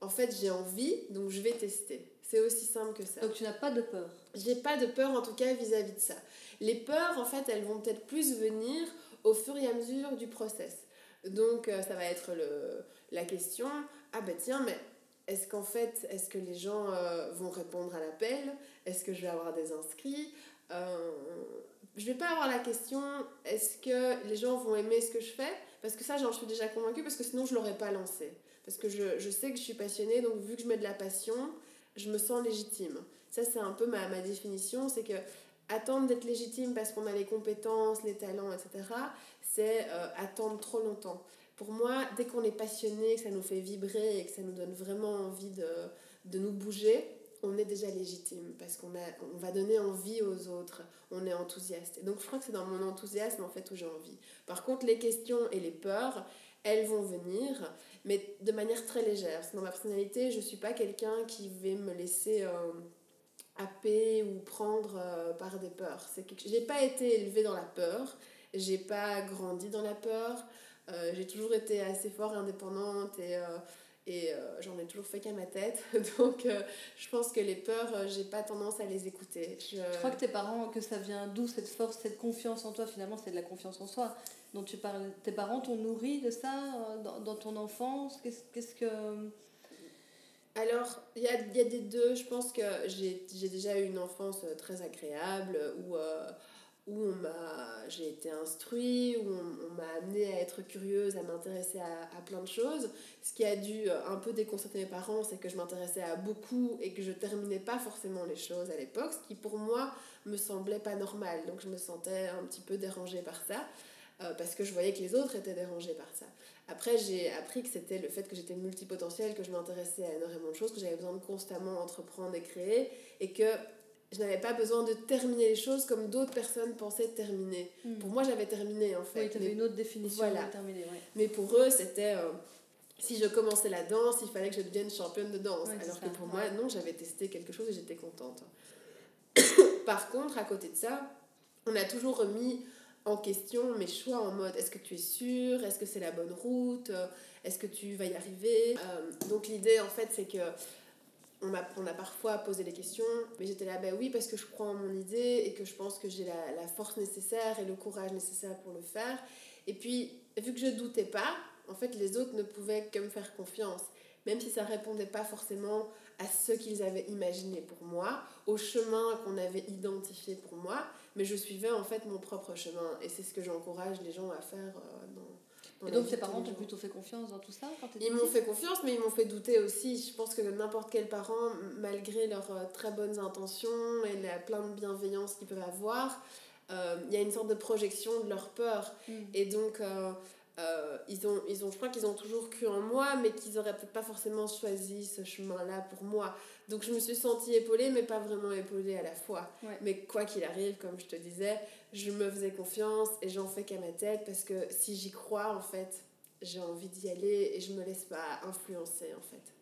en fait j'ai envie, donc je vais tester. C'est aussi simple que ça. Donc tu n'as pas de peur J'ai pas de peur en tout cas vis-à-vis de ça. Les peurs, en fait, elles vont peut-être plus venir au fur et à mesure du process. Donc euh, ça va être le, la question, ah ben tiens, mais est-ce qu'en fait, est-ce que les gens euh, vont répondre à l'appel? Est-ce que je vais avoir des inscrits? Euh, Je vais pas avoir la question, est-ce que les gens vont aimer ce que je fais? Parce que ça, j'en suis déjà convaincue, parce que sinon je l'aurais pas lancé. Parce que je, je sais que je suis passionnée, donc vu que je mets de la passion, je me sens légitime. Ça, c'est un peu ma, ma définition, c'est que attendre d'être légitime parce qu'on a les compétences, les talents, etc., c'est euh, attendre trop longtemps. Pour moi, dès qu'on est passionné, que ça nous fait vibrer et que ça nous donne vraiment envie de, de nous bouger, on est déjà légitime parce qu'on on va donner envie aux autres, on est enthousiaste. Et donc je crois que c'est dans mon enthousiasme en fait où j'ai envie. Par contre, les questions et les peurs, elles vont venir, mais de manière très légère. Dans ma personnalité, je ne suis pas quelqu'un qui va me laisser euh, happer ou prendre euh, par des peurs. C'est que j'ai pas été élevée dans la peur, j'ai pas grandi dans la peur, euh, j'ai toujours été assez fort indépendante et et euh, j'en ai toujours fait qu'à ma tête. (laughs) Donc euh, je pense que les peurs, euh, j'ai pas tendance à les écouter. Je... crois que tes parents, que ça vient d'où cette force, cette confiance en toi Finalement, c'est de la confiance en soi dont tu parles. Tes parents t'ont nourri de ça dans, dans ton enfance? Qu'est-ce que. Alors, il y a, y a, des deux. Je pense que j'ai déjà eu une enfance très agréable où où on m'a, j'ai été instruit, où on, m'a amené à être curieuse, à m'intéresser à, à, plein de choses. Ce qui a dû euh, un peu déconcerter mes parents, c'est que je m'intéressais à beaucoup et que je terminais pas forcément les choses à l'époque, ce qui pour moi me semblait pas normal. Donc je me sentais un petit peu dérangée par ça, euh, parce que je voyais que les autres étaient dérangés par ça. Après, j'ai appris que c'était le fait que j'étais multipotentielle, que je m'intéressais à énormément de choses, que j'avais besoin de constamment entreprendre et créer, et que je n'avais pas besoin de terminer les choses comme d'autres personnes pensaient terminer. Hmm. Pour moi, j'avais terminé en fait. Oui, tu avais une autre définition voilà. de terminer. Mais pour eux, c'était euh, si je commençais la danse, il fallait que je devienne championne de danse. Alors que pour moi, non, j'avais testé quelque chose et j'étais contente. (coughs) Par contre, à côté de ça, on a toujours remis en question mes choix en mode est-ce que tu es sûr Est-ce que c'est la bonne route? Est-ce que tu vas y arriver? Euh, Donc l'idée, en fait, c'est que on a, on a parfois posé des questions, mais j'étais là, ben oui, parce que je crois en mon idée et que je pense que j'ai la, la, force nécessaire et le courage nécessaire pour le faire. Et puis, vu que je doutais pas, en fait, les autres ne pouvaient que me faire confiance. même si ça répondait pas forcément à ce qu'ils avaient imaginé pour moi, au chemin qu'on avait identifié pour moi, mais je suivais en fait mon propre chemin. Et c'est ce que j'encourage les gens à faire euh, Et donc tes parents t'ont plutôt fait confiance dans tout ça quand Ils m'ont fait confiance, mais ils m'ont fait douter aussi. Je pense que n'importe quel parent, malgré leurs euh, très bonnes intentions et la plein de bienveillance qu'ils peuvent avoir, euh, il y a une sorte de projection de leur peur. Mm. Et donc, euh, ils, ont, ils ont, je crois qu'ils ont toujours cru en moi, mais qu'ils n'auraient peut-être pas forcément choisi ce chemin-là pour moi. Donc je me suis sentie épaulée, mais pas vraiment épaulée à la fois. Mais quoi qu'il arrive, comme je te disais, je me faisais confiance et j'en fais qu'à ma tête parce que si j'y crois, en fait, j'ai envie d'y aller et je me laisse pas influencer, en fait.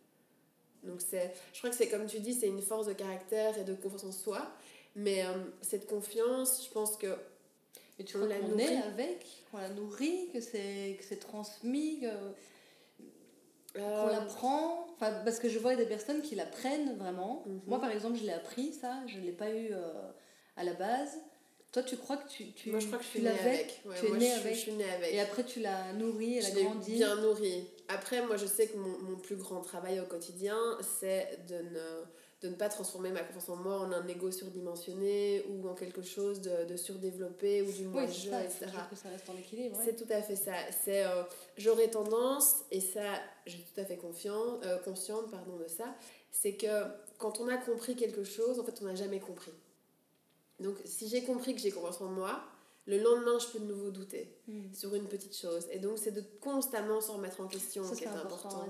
Donc c'est, je crois que c'est comme tu dis, c'est une force de caractère et de confiance en soi. Mais euh, cette confiance, je pense que et tu crois qu'on est avec, qu'on la nourrit, que c'est, que c'est transmis, que, qu'on euh. l'apprend enfin, Parce que je vois des personnes qui l'apprennent vraiment. Mhm. Moi, par exemple, je l'ai appris, ça. Je ne l'ai pas eu euh, à la base. Toi, tu crois que tu, tu, moi, je crois que je suis née avec? tu es née avec. Je suis née avec. Et après, tu l'as nourrie, elle a grandi? bien nourrie. Après, moi, je sais que mon, mon plus grand travail au quotidien, c'est de ne de ne pas transformer ma confiance en moi en un ego surdimensionné ou en quelque chose de, de surdéveloppé ou du moins jeu, etc. que ça reste en équilibre. C'est tout à fait ça. C'est euh, j'aurais tendance et ça j'ai tout à fait confiant, euh, consciente pardon de ça, c'est que quand on a compris quelque chose, en fait on n'a jamais compris. Donc si j'ai compris que j'ai confiance en moi, le lendemain, je peux de nouveau douter hmm. sur une petite chose. Et donc, c'est de constamment se remettre en question qui est important.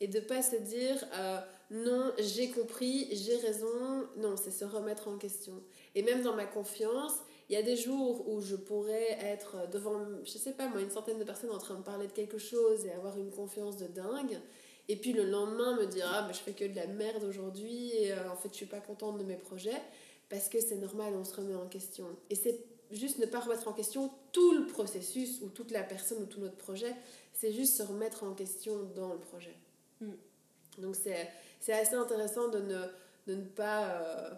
Et de pas se dire euh, non, j'ai compris, j'ai raison. Non, c'est se remettre en question. Et même dans ma confiance, il y a des jours où je pourrais être devant, je sais pas moi, une centaine de personnes en train de parler de quelque chose et avoir une confiance de dingue. Et puis le lendemain me dire ah, je fais que de la merde aujourd'hui et euh, en fait je suis pas contente de mes projets parce que c'est normal, on se remet en question. Et c'est juste ne pas remettre en question tout le processus ou toute la personne ou tout notre projet, c'est juste se remettre en question dans le projet. Hmm. Donc c'est assez intéressant de ne, de ne pas euh,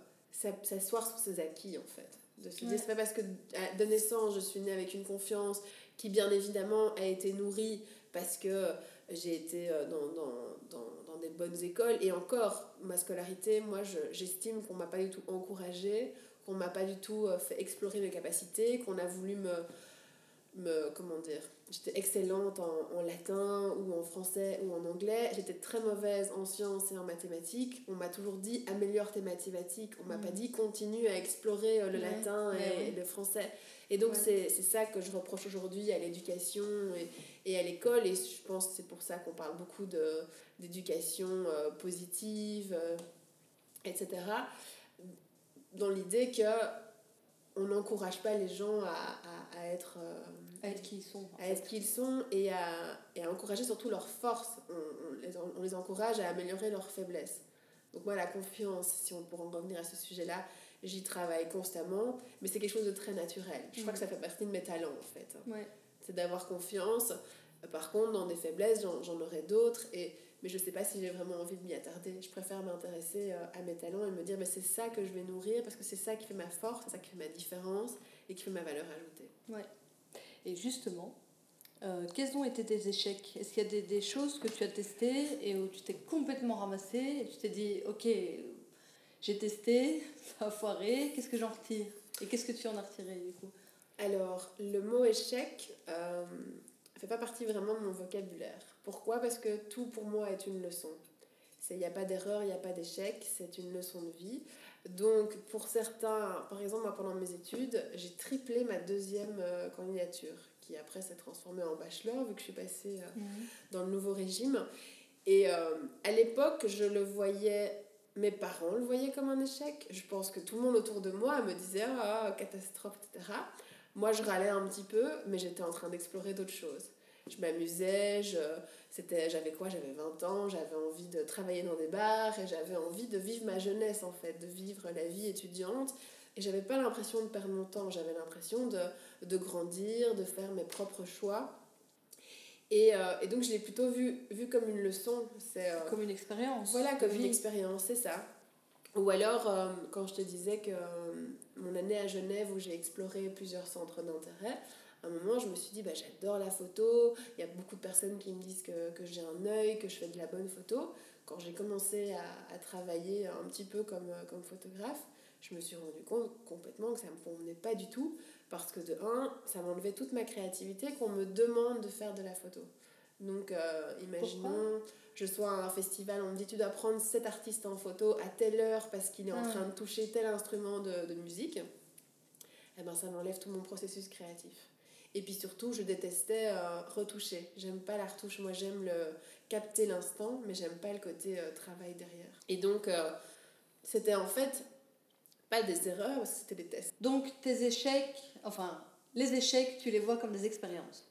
s'asseoir sur ses acquis en fait. De se dire, c'est pas parce que de naissance je suis née avec une confiance qui bien évidemment a été nourrie parce que j'ai été euh, dans, dans, dans, dans, des bonnes écoles et encore ma scolarité, moi j'estime qu'on m'a pas du tout encouragée qu'on m'a pas du tout euh, fait explorer mes capacités, qu'on a voulu me, me comment dire, j'étais excellente en, en, latin ou en français ou en anglais, j'étais très mauvaise en sciences et en mathématiques, on m'a toujours dit améliore tes mathématiques, on m'a pas mm. dit continue à explorer euh, le latin et, le français. Et donc c'est ça que je reproche aujourd'hui à l'éducation et, et, à l'école. Et je pense que c'est pour ça qu'on parle beaucoup d'éducation euh, positive, etc dans l'idée que on n'encourage pas les gens à, à, à être euh, à être qui ils sont à être qui ils sont et à, et à encourager surtout leurs forces. On, on, les, on les encourage à améliorer leurs faiblesses. Donc moi la confiance si on pourrait en revenir à ce sujet là j'y travaille constamment mais c'est quelque chose de très naturel. Je crois que ça fait partie de mes talents en fait. Ouais. c'est d'avoir confiance. Par contre dans des faiblesses j'en aurai d'autres et mais je ne sais pas si j'ai vraiment envie de m'y attarder. Je préfère m'intéresser euh, à mes talents et me dire, mais c'est ça que je vais nourrir parce que c'est ça qui fait ma force, c'est ça qui fait ma différence et qui fait ma valeur ajoutée. Ouais. Et justement, euh, quels ont été tes échecs? Est-ce qu'il y a des, des, choses que tu as testées et où tu t'es complètement ramassé et tu t'es dit, ok, j'ai testé, (laughs) ça a foiré, qu'est-ce que j'en retire? Et qu'est-ce que tu en as retiré du coup? Alors, le mot échec ne euh, fait pas partie vraiment de mon vocabulaire. Pourquoi? Parce que tout pour moi est une leçon. Il n'y a pas d'erreur, il n'y a pas d'échec, c'est une leçon de vie. Donc pour certains, par exemple moi pendant mes études, j'ai triplé ma deuxième euh, candidature, qui après s'est transformée en bachelor, vu que je suis passée euh, mhm. dans le nouveau régime. Et euh, à l'époque, je le voyais, mes parents le voyaient comme un échec. Je pense que tout le monde autour de moi me disait ah, catastrophe, etc. Moi, je râlais un petit peu, mais j'étais en train d'explorer d'autres choses je m'amusais, je, c'était, j'avais quoi? J'avais 20 ans, j'avais envie de travailler dans des bars et j'avais envie de vivre ma jeunesse en fait, de vivre la vie étudiante. Et j'avais pas l'impression de perdre mon temps, j'avais l'impression de, de grandir, de faire mes propres choix. Et, euh, et donc je l'ai plutôt vu, vu comme une leçon. C'est, euh, comme une expérience. Voilà, comme une expérience, c'est ça. Ou alors, euh, quand je te disais que mon année à Genève, où j'ai exploré plusieurs centres d'intérêt, À un moment, je me suis dit, bah, j'adore la photo, il y a beaucoup de personnes qui me disent que, que j'ai un œil, que je fais de la bonne photo. Quand j'ai commencé à, à, travailler un petit peu comme, comme photographe, je me suis rendu compte complètement que ça ne me convenait pas du tout, parce que de un, ça m'enlevait toute ma créativité qu'on me demande de faire de la photo. Donc, euh, imaginons, je sois à un festival, on me dit tu dois prendre cet artiste en photo à telle heure parce qu'il est en train de toucher tel instrument de, de musique. Eh ben, ça m'enlève tout mon processus créatif. Et puis surtout, je détestais euh, retoucher. J'aime pas la retouche. Moi, j'aime le capter l'instant, mais j'aime pas le côté euh, travail derrière. Et donc, euh, c'était en fait pas des erreurs, c'était des tests. Donc, tes échecs, enfin, les échecs, tu les vois comme des expériences.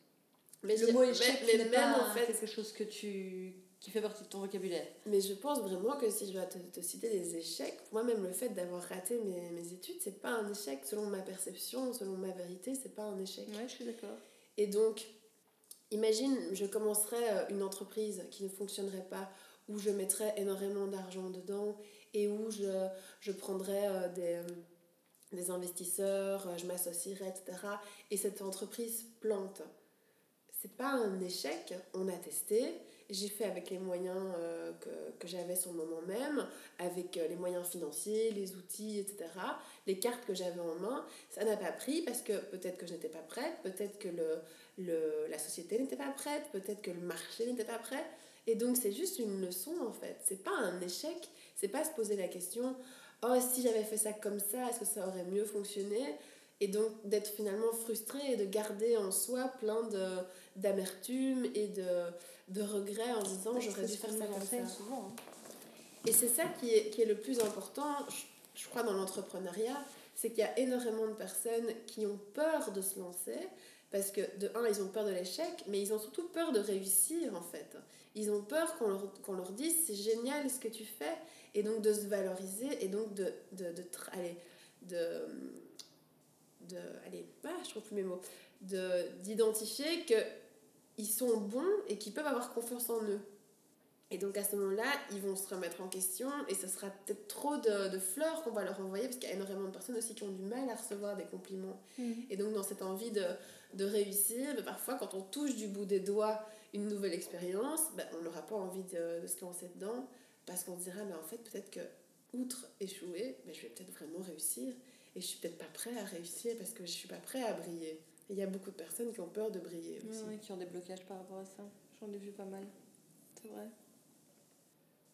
Mais le mot échec, mais, mais même pas en fait, quelque chose que tu qui fait partie de ton vocabulaire. Mais je pense vraiment que si je dois te, te citer des échecs, moi-même le fait d'avoir raté mes, mes études, c'est pas un échec selon ma perception, selon ma vérité, c'est pas un échec. Ouais, je suis d'accord. Et donc, imagine, je commencerais euh, une entreprise qui ne fonctionnerait pas, où je mettrais énormément d'argent dedans et où je, je prendrais euh, des, euh, des investisseurs, je m'associerais, etc. Et cette entreprise plante. C'est pas un échec, on a testé, j'ai fait avec les moyens euh, que, que j'avais sur le moment même, avec euh, les moyens financiers, les outils, etc. Les cartes que j'avais en main, ça n'a pas pris parce que peut-être que je n'étais pas prête, peut-être que le, le, la société n'était pas prête, peut-être que le marché n'était pas prêt. Et donc c'est juste une leçon en fait. C'est pas un échec, c'est pas se poser la question oh si j'avais fait ça comme ça, est-ce que ça aurait mieux fonctionné? Et donc d'être finalement frustré et de garder en soi plein de d'amertume et de de regret en disant j'aurais dû faire ça comme ça. Souvent, hein. Et c'est ça qui est, qui est le plus important, je, crois, dans l'entrepreneuriat, c'est qu'il y a énormément de personnes qui ont peur de se lancer parce que de un, ils ont peur de l'échec, mais ils ont surtout peur de réussir en fait. Ils ont peur qu'on leur, qu'on leur dise c'est génial ce que tu fais et donc de se valoriser et donc de, de, de, allez, de, de allez, ah, je trouve plus mes mots, d'identifier que ils sont bons et qui peuvent avoir confiance en eux. Et donc à ce moment-là, ils vont se remettre en question et ce sera peut-être trop de, de fleurs qu'on va leur envoyer parce qu'il y a énormément de personnes aussi qui ont du mal à recevoir des compliments. Mhm. Et donc dans cette envie de, de réussir, ben, parfois quand on touche du bout des doigts une nouvelle expérience, ben, on n'aura pas envie de, de, se lancer dedans parce qu'on se dira, mais en fait peut-être que outre échouer, ben, je vais peut-être vraiment réussir et je suis peut-être pas prêt à réussir parce que je suis pas prêt à briller. Il y a beaucoup de personnes qui ont peur de briller aussi. Oui, qui ont des blocages par rapport à ça. J'en ai vu pas mal. C'est vrai.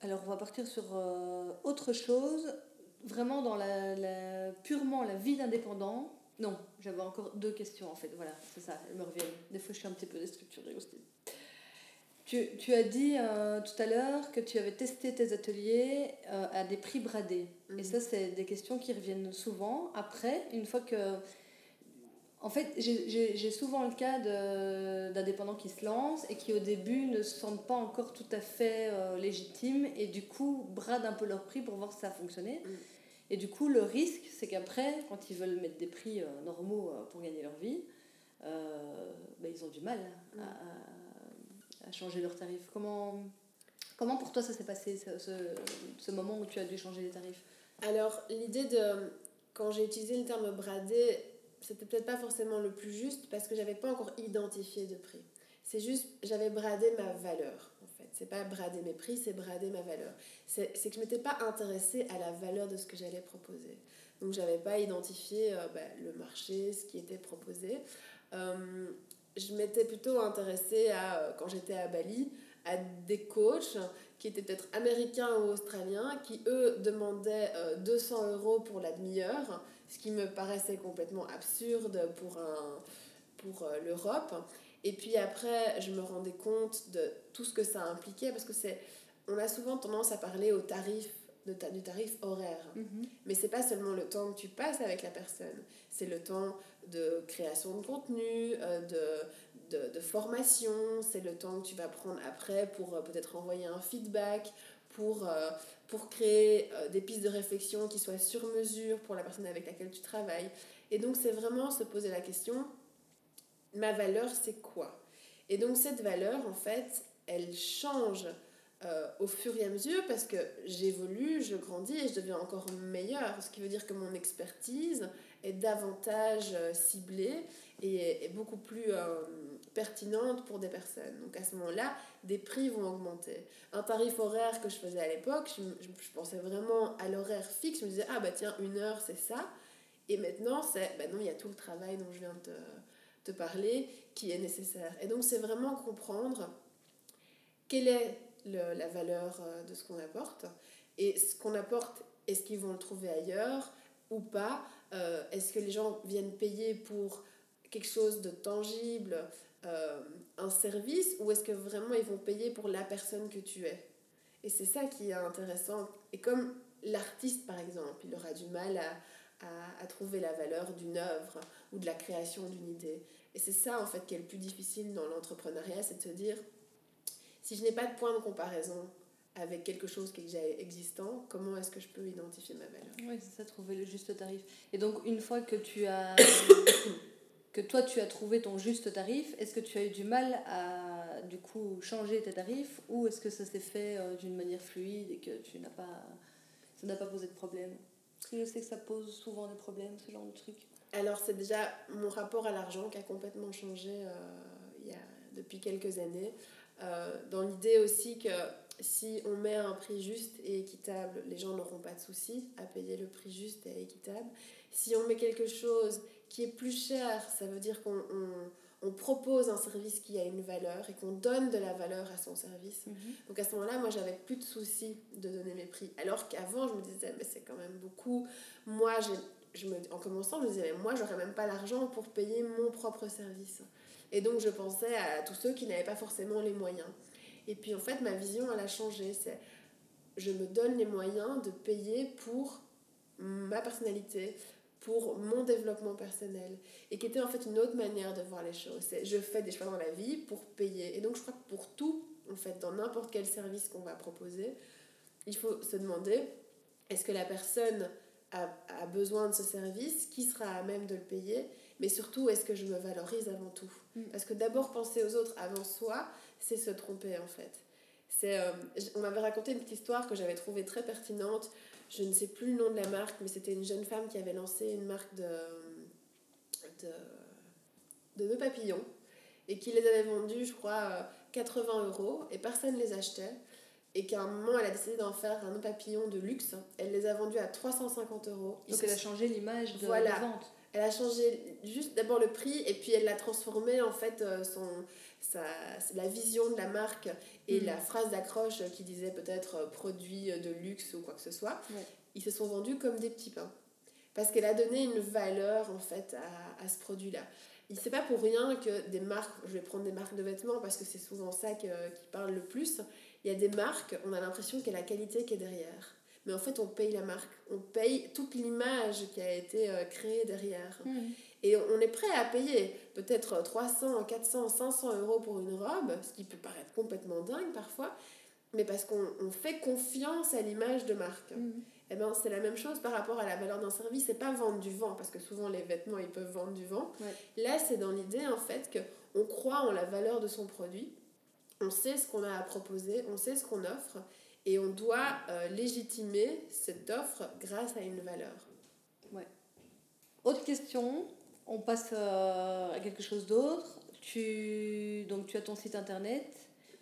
Alors, on va partir sur euh, autre chose. Vraiment dans la, la, purement la vie d'indépendant. Non, j'avais encore deux questions en fait. Voilà, c'est ça, elles me reviennent. Des fois, je suis un petit peu déstructurée aussi. Tu, tu as dit euh, tout à l'heure que tu avais testé tes ateliers euh, à des prix bradés. Et ça, c'est des questions qui reviennent souvent. Après, une fois que en fait, j'ai souvent le cas d'indépendants qui se lancent et qui au début ne se sentent pas encore tout à fait euh, légitimes et du coup bradent un peu leur prix pour voir si ça a fonctionné. Mm. Et du coup, le risque, c'est qu'après, quand ils veulent mettre des prix euh, normaux euh, pour gagner leur vie, ben, ils ont du mal mm. à, à, changer leurs tarifs. Comment, comment pour toi ça s'est passé, ce, ce, ce moment où tu as dû changer les tarifs? Alors, l'idée de... Quand j'ai utilisé le terme bradé, c'était peut-être pas forcément le plus juste parce que j'avais pas encore identifié de prix. C'est juste, j'avais bradé ma valeur, en fait. C'est pas brader mes prix, c'est brader ma valeur. C'est que je m'étais pas intéressée à la valeur de ce que j'allais proposer. Donc, j'avais pas identifié euh, bah, le marché, ce qui était proposé. Euh, je m'étais plutôt intéressée à, euh, quand j'étais à Bali, à des coachs qui étaient peut-être américains ou australiens, qui eux demandaient 200 euros pour la demi-heure ce qui me paraissait complètement absurde pour, un, pour euh, l'Europe. Et puis après, je me rendais compte de tout ce que ça impliquait, parce que c'est, on a souvent tendance à parler au tarif, de ta, du tarif horaire. Mm -hmm. Mais c'est pas seulement le temps que tu passes avec la personne, c'est le temps de création de contenu, euh, de, de, de, formation, c'est le temps que tu vas prendre après pour euh, peut-être envoyer un feedback, pour euh, pour créer euh, des pistes de réflexion qui soient sur mesure pour la personne avec laquelle tu travailles. Et donc, c'est vraiment se poser la question, ma valeur, c'est quoi? Et donc, cette valeur, en fait, elle change euh, au fur et à mesure parce que j'évolue, je grandis et je deviens encore meilleure. Ce qui veut dire que mon expertise est davantage ciblée et est beaucoup plus pertinente pour des personnes. Donc à ce moment-là, des prix vont augmenter. Un tarif horaire que je faisais à l'époque, je, pensais vraiment à l'horaire fixe. Je me disais, ah bah tiens, une heure, c'est ça. Et maintenant, c'est, bah non, il y a tout le travail dont je viens de te, te parler qui est nécessaire. Et donc c'est vraiment comprendre quelle est la valeur euh, de ce qu'on apporte. Et ce qu'on apporte, est-ce qu'ils vont le trouver ailleurs ou pas euh, Est-ce que les gens viennent payer pour quelque chose de tangible, euh, un service, ou est-ce que vraiment ils vont payer pour la personne que tu es? Et c'est ça qui est intéressant. Et comme l'artiste, par exemple, il aura du mal à, à, à trouver la valeur d'une œuvre ou de la création d'une idée. Et c'est ça, en fait, qui est le plus difficile dans l'entrepreneuriat, c'est de se dire, si je n'ai pas de point de comparaison avec quelque chose qui est déjà existant, comment est-ce que je peux identifier ma valeur? Oui, c'est ça, trouver le juste tarif. Et donc, une fois que tu as. (coughs) (coughs) (coughs) que toi, tu as trouvé ton juste tarif, est-ce que tu as eu du mal à, du coup, changer tes tarifs ou est-ce que ça s'est fait euh, d'une manière fluide et que tu n'as pas. ça n'a pas posé de problème? Parce que je sais que ça pose souvent des problèmes, ce genre de truc. Alors, c'est déjà mon rapport à l'argent qui a complètement changé euh, il y a, depuis quelques années. Euh, dans l'idée aussi que si on met un prix juste et équitable, les gens n'auront pas de souci à payer le prix juste et équitable. Si on met quelque chose qui est plus cher, ça veut dire qu'on on, propose un service qui a une valeur et qu'on donne de la valeur à son service. Mhm. Donc à ce moment-là, moi, j'avais plus de souci de donner mes prix. Alors qu'avant, je me disais, mais c'est quand même beaucoup. Moi, je me, en commençant, je me disais, mais moi, j'aurais même pas l'argent pour payer mon propre service. Et donc, je pensais à tous ceux qui n'avaient pas forcément les moyens. Et puis, en fait, ma vision, elle a changé. C'est je me donne les moyens de payer pour ma personnalité, pour mon développement personnel. Et qui était en fait une autre manière de voir les choses. C'est je fais des choix dans la vie pour payer. Et donc, je crois que pour tout, en fait, dans n'importe quel service qu'on va proposer, il faut se demander est-ce que la personne a, a besoin de ce service? Qui sera à même de le payer? Mais surtout, est-ce que je me valorise avant tout? Mm. Parce que d'abord, penser aux autres avant soi, c'est se tromper en fait. C'est, euh, on m'avait raconté une petite histoire que j'avais trouvée très pertinente. Je ne sais plus le nom de la marque, mais c'était une jeune femme qui avait lancé une marque de, de, de nœuds papillons et qui les avait vendus, je crois, 80 euh, euros et personne ne les achetait. Et qu'à un moment, elle a décidé d'en faire un papillon de luxe. Elle les a vendus à 350 euros. Donc elle a changé l'image de la vente elle a changé juste d'abord le prix et puis elle l'a transformé en fait euh, son sa, la vision de la marque et mm. la phrase d'accroche qui disait peut-être euh, produit de luxe ou quoi que ce soit ils se sont vendus comme des petits pains parce qu'elle a donné une valeur en fait à, à ce produit là c'est pas pour rien que des marques je vais prendre des marques de vêtements parce que c'est souvent ça qui parle le plus il y a des marques on a l'impression qu'il y a la qualité qui est derrière mais en fait on paye la marque, on paye toute l'image qui a été euh, créée derrière. Hmm. Et on est prêt à payer peut-être 300, 400, 500 euros pour une robe, ce qui peut paraître complètement dingue parfois, mais parce qu'on fait confiance à l'image de marque. Et eh ben, c'est la même chose par rapport à la valeur d'un service, c'est pas vendre du vent, parce que souvent les vêtements ils peuvent vendre du vent. Là, c'est dans l'idée en fait que on croit en la valeur de son produit, on sait ce qu'on a à proposer, on sait ce qu'on offre, et on doit euh, légitimer cette offre grâce à une valeur. Ouais. Autre question, on passe euh, à quelque chose d'autre. Tu, donc tu as ton site internet,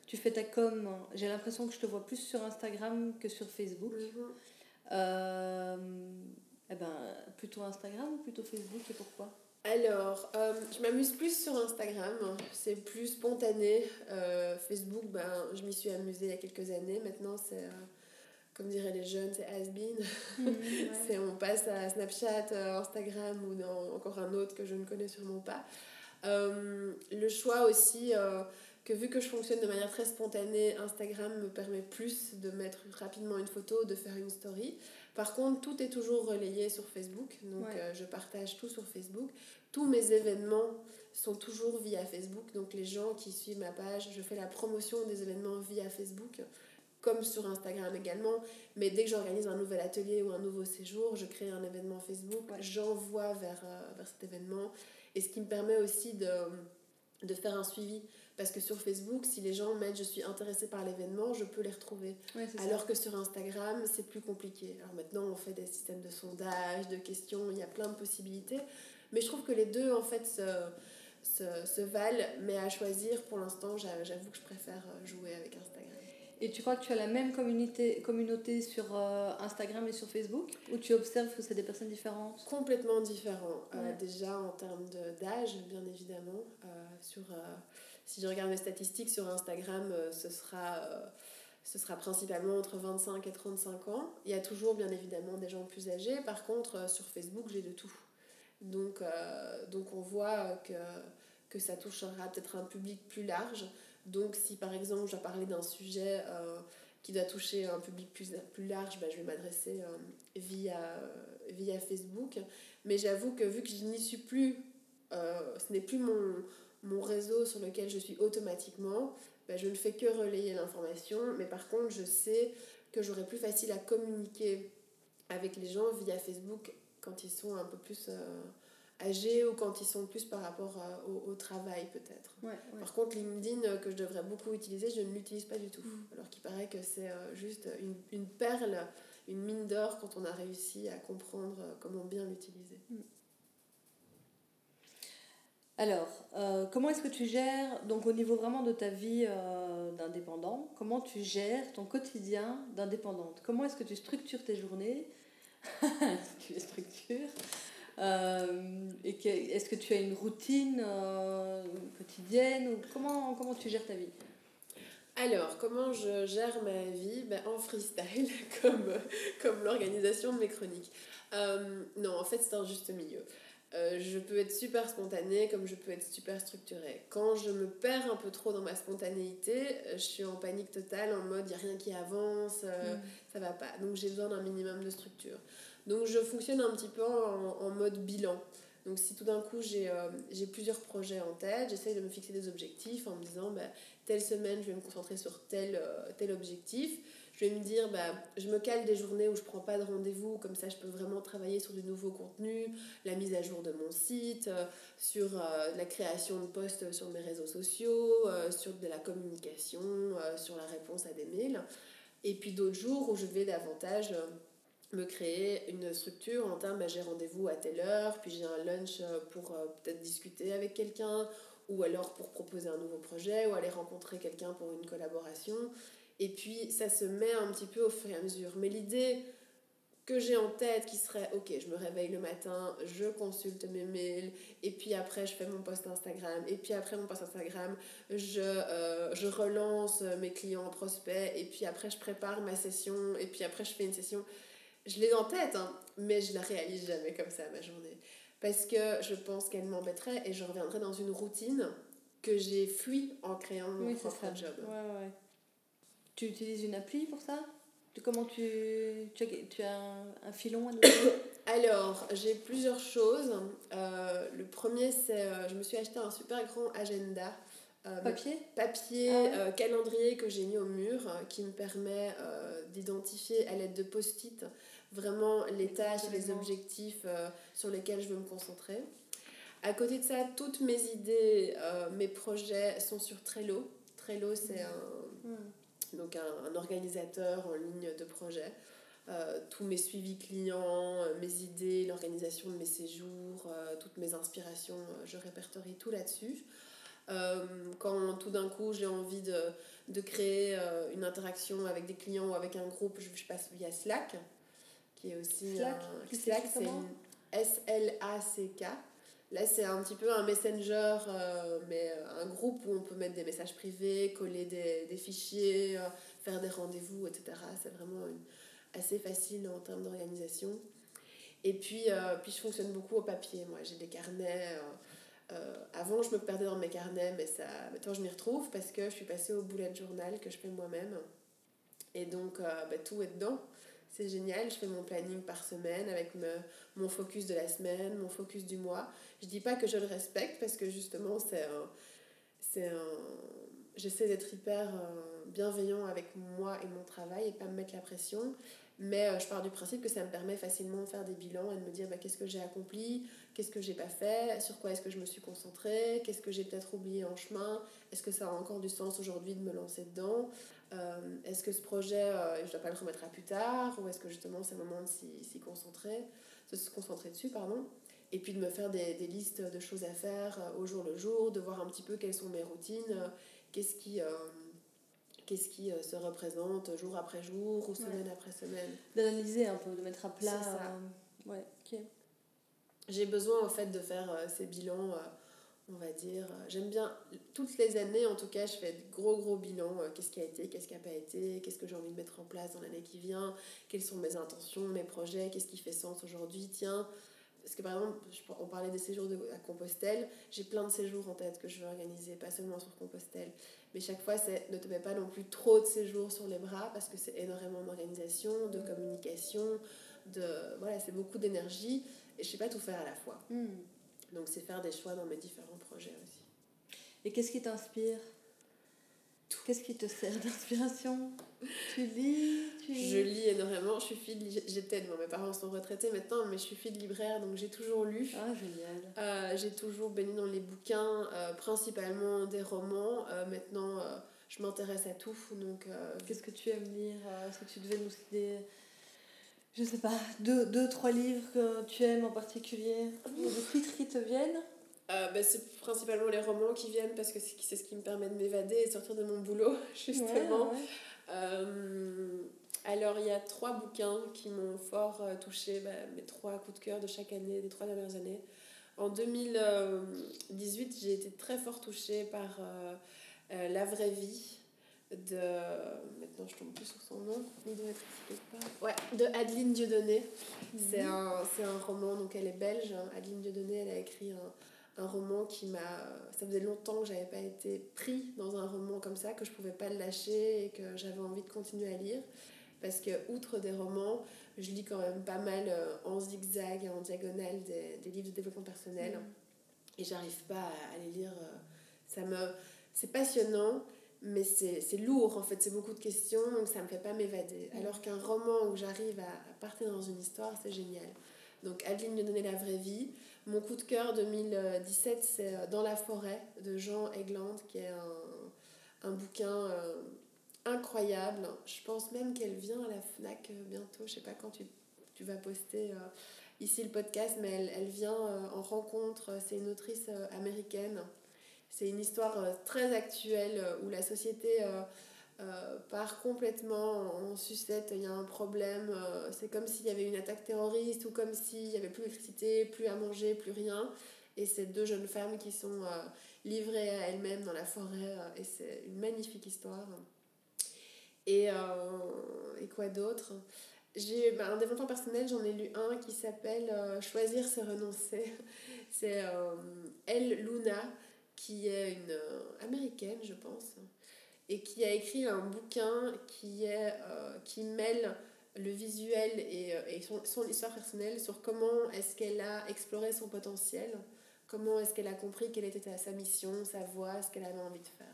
tu fais ta com. J'ai l'impression que je te vois plus sur Instagram que sur Facebook. Euh, eh ben, plutôt Instagram ou plutôt Facebook et pourquoi? Alors, euh, je m'amuse plus sur Instagram, c'est plus spontané. Euh, Facebook, ben, je m'y suis amusée il y a quelques années. Maintenant, c'est, comme diraient les jeunes, c'est has-been. Mmh, (laughs) c'est, on passe à Snapchat, Instagram ou dans encore un autre que je ne connais sûrement pas. le choix aussi, que vu que je fonctionne de manière très spontanée, Instagram me permet plus de mettre rapidement une photo, de faire une story. Par contre, tout est toujours relayé sur Facebook, donc je partage tout sur Facebook tous mes événements sont toujours via Facebook. Donc les gens qui suivent ma page, je fais la promotion des événements via Facebook, comme sur Instagram également. Mais dès que j'organise un nouvel atelier ou un nouveau séjour, je crée un événement Facebook, j'envoie vers, euh, vers cet événement. Et ce qui me permet aussi de, de faire un suivi. Parce que sur Facebook, si les gens mettent je suis intéressé par l'événement, je peux les retrouver. Alors que sur Instagram, c'est plus compliqué. Alors maintenant, on fait des systèmes de sondage, de questions, il y a plein de possibilités. Mais je trouve que les deux, en fait, se, se, se valent. Mais à choisir, pour l'instant, j'avoue que je préfère jouer avec Instagram. Et tu crois que tu as la même communauté, communauté sur euh, Instagram et sur Facebook? Ou tu observes que c'est des personnes différentes? Complètement différents. Euh, déjà en termes d'âge, bien évidemment. Euh, sur, si je regarde mes statistiques sur Instagram, ce, sera, ce sera principalement entre 25 et 35 ans. Il y a toujours bien évidemment des gens plus âgés. Par contre, sur Facebook, j'ai de tout. Donc, donc on voit que, que ça touchera peut-être un public plus large. Donc si par exemple je dois parler d'un sujet euh, qui doit toucher un public plus, plus large, bah, je vais m'adresser euh, via, via Facebook. Mais j'avoue que vu que je n'y suis plus, euh, ce n'est plus mon, mon réseau sur lequel je suis automatiquement, bah, je ne fais que relayer l'information. Mais par contre, je sais que j'aurai plus facile à communiquer avec les gens via Facebook quand ils sont un peu plus âgés ou quand ils sont plus par rapport au, au, travail peut-être. Par contre, LinkedIn, euh, que je devrais beaucoup utiliser, je ne l'utilise pas du tout. Mm. Alors qu'il paraît que c'est euh, juste une, une, perle, une mine d'or quand on a réussi à comprendre euh, comment bien l'utiliser. Mm. Alors, comment est-ce que tu gères, donc au niveau vraiment de ta vie d'indépendant, comment tu gères ton quotidien d'indépendante? Comment est-ce que tu structures tes journées? (laughs) Tu les structures? Euh, et est-ce que tu as une routine euh, quotidienne ou comment, comment tu gères ta vie? Alors, comment je gère ma vie? Ben, En freestyle, (laughs) comme, comme l'organisation de mes chroniques. Euh, non, en fait, c'est un juste milieu. je peux être super spontanée comme je peux être super structurée. Quand je me perds un peu trop dans ma spontanéité, je suis en panique totale, en mode il n'y a rien qui avance, mm. ça va pas. Donc j'ai besoin d'un minimum de structure. Donc je fonctionne un petit peu en, mode bilan. Donc si tout d'un coup euh, j'ai plusieurs projets en tête, j'essaye de me fixer des objectifs en me disant bah, telle semaine je vais me concentrer sur tel, euh, tel objectif. Je vais me dire bah, je me cale des journées où je prends pas de rendez-vous, comme ça je peux vraiment travailler sur du nouveau contenu, la mise à jour de mon site, euh, sur la création de posts sur mes réseaux sociaux, sur de la communication, sur la réponse à des mails. Et puis d'autres jours où je vais davantage me créer une structure en termes, bah, j'ai rendez-vous à telle heure, puis j'ai un lunch euh, pour euh, peut-être discuter avec quelqu'un, ou alors pour proposer un nouveau projet, ou aller rencontrer quelqu'un pour une collaboration. Et puis ça se met un petit peu au fur et à mesure. Mais l'idée que j'ai en tête qui serait, ok, je me réveille le matin, je consulte mes mails, et puis après je fais mon post Instagram, et puis après mon post Instagram, je, euh, je relance mes clients prospects, et puis après je prépare ma session, et puis après je fais une session je l'ai en tête, hein, mais je la réalise jamais comme ça ma journée. Parce que je pense qu'elle m'embêterait et je reviendrais dans une routine que j'ai fui en créant mon propre job. Ouais, ouais. Tu utilises une appli pour ça? Comment tu, tu as, tu as un, filon à nous (coughs) Alors, j'ai plusieurs choses. Euh, le premier, c'est euh, je me suis acheté un super grand agenda euh, papier? Papier, ah euh, calendrier que j'ai mis au mur qui me permet d'identifier à l'aide de post-it vraiment les tâches et les objectifs sur lesquels je veux me concentrer. À côté de ça, toutes mes idées, mes projets sont sur Trello. Trello, c'est un, donc un, un, organisateur en ligne de projets. tous mes suivis clients, mes idées, l'organisation de mes séjours, toutes mes inspirations, je répertorie tout là-dessus. Euh, quand tout d'un coup j'ai envie de, de créer euh, une interaction avec des clients ou avec un groupe, je, passe via Slack, qui est aussi Slack, Slack c'est S-L-A-C-K. Là, c'est un petit peu un messenger, euh, mais un groupe où on peut mettre des messages privés, coller des, des fichiers, faire des rendez-vous, etc. C'est vraiment assez facile en termes d'organisation. Et puis, puis, je fonctionne beaucoup au papier. Moi, j'ai des carnets. Euh, avant, je me perdais dans mes carnets, mais ça, maintenant je m'y retrouve parce que je suis passée au bullet journal que je fais moi-même. Et donc, euh, bah, tout est dedans. C'est génial. Je fais mon planning par semaine avec mon focus de la semaine, mon focus du mois. Je dis pas que je le respecte parce que justement, c'est un. Un J'essaie d'être hyper euh, bienveillant avec moi et mon travail et pas me mettre la pression. Mais euh, je pars du principe que ça me permet facilement de faire des bilans et de me dire bah, qu'est-ce que j'ai accompli, qu'est-ce que j'ai pas fait, sur quoi est-ce que je me suis concentrée, qu'est-ce que j'ai peut-être oublié en chemin, est-ce que ça a encore du sens aujourd'hui de me lancer dedans, euh, est-ce que ce projet, euh, je dois pas le remettre à plus tard, ou est-ce que justement c'est le moment de s'y concentrer, de se concentrer dessus, pardon. Et puis de me faire des, des listes de choses à faire au jour le jour, de voir un petit peu quelles sont mes routines, qu'est-ce qui qu'est-ce qui euh, se représente jour après jour ou semaine après semaine. D'analyser un peu, de mettre à plat. Ça. Euh, ouais, ok. J'ai besoin en fait de faire euh, ces bilans, on va dire. J'aime bien, toutes les années en tout cas, je fais de gros gros bilans. qu'est-ce qui a été, qu'est-ce qui n'a pas été, qu'est-ce que j'ai envie de mettre en place dans l'année qui vient, quelles sont mes intentions, mes projets, qu'est-ce qui fait sens aujourd'hui. Tiens, parce que par exemple, on parlait des séjours de, à Compostelle, j'ai plein de séjours en tête que je veux organiser, pas seulement sur Compostelle. Mais chaque fois, c'est ne te mets pas non plus trop de séjours sur les bras parce que c'est énormément d'organisation, de communication, de voilà, c'est beaucoup d'énergie et je sais pas tout faire à la fois. Hmm. Donc c'est faire des choix dans mes différents projets aussi. Et qu'est-ce qui t'inspire? Qu'est-ce qui te sert d'inspiration? Tu lis Je lis énormément. Je suis fille J'étais, bon, mes parents sont retraités maintenant, mais je suis fille de libraire, donc j'ai toujours lu. Ah, génial. Euh, j'ai toujours baigné dans les bouquins, euh, principalement des romans. Euh, maintenant, je m'intéresse à tout. Donc, Qu'est-ce que tu aimes lire? Si tu devais nous citer, je sais pas, deux, deux, trois livres que tu aimes en particulier Des titres qui te viennent? Euh, bah, c'est principalement les romans qui viennent parce que c'est ce qui me permet de m'évader et de sortir de mon boulot, (laughs) justement. Euh, alors, il y a trois bouquins qui m'ont fort euh, touché, bah, mes trois coups de cœur de chaque année, des trois dernières années. En 2018, j'ai été très fort touchée par La vraie vie de. Maintenant, je tombe plus sur son nom, il doit être quelque Ouais, de Adeline Dieudonné. Mhm. C'est un, un roman, donc elle est belge. Hein. Adeline Dieudonné, elle a écrit un un roman qui m'a. Ça faisait longtemps que j'avais pas été pris dans un roman comme ça, que je pouvais pas le lâcher et que j'avais envie de continuer à lire. Parce que, outre des romans, je lis quand même pas mal euh, en zigzag et en diagonale des, des livres de développement personnel. Mm. Et j'arrive pas à, les lire. Euh, ça me. C'est passionnant, mais c'est lourd en fait, c'est beaucoup de questions, donc ça me fait pas m'évader. Mm. Alors qu'un roman où j'arrive à, à partir dans une histoire, c'est génial. Donc Adeline me donnait la vraie vie. Mon coup de cœur 2017, c'est euh, Dans la forêt de Jean Egland, qui est un, un bouquin euh, incroyable. Je pense même qu'elle vient à la FNAC euh, bientôt. Je sais pas quand tu, tu vas poster ici le podcast, mais elle, elle vient en rencontre. C'est une autrice américaine. C'est une histoire très actuelle où la société euh, part complètement en sucette, il y a un problème, euh, c'est comme s'il y avait une attaque terroriste ou comme s'il n'y avait plus d'électricité, plus à manger, plus rien. Et c'est deux jeunes femmes qui sont euh, livrées à elles-mêmes dans la forêt et c'est une magnifique histoire. Et, et quoi d'autre? J'ai bah, un développement personnel, j'en ai lu un qui s'appelle Choisir (laughs) c'est renoncer. C'est Elle Luna, qui est une américaine, je pense, et qui a écrit un bouquin qui, est, euh, qui mêle le visuel et, euh, et son, histoire personnelle sur comment est-ce qu'elle a exploré son potentiel, comment est-ce qu'elle a compris quelle était sa mission, sa voix, ce qu'elle avait envie de faire.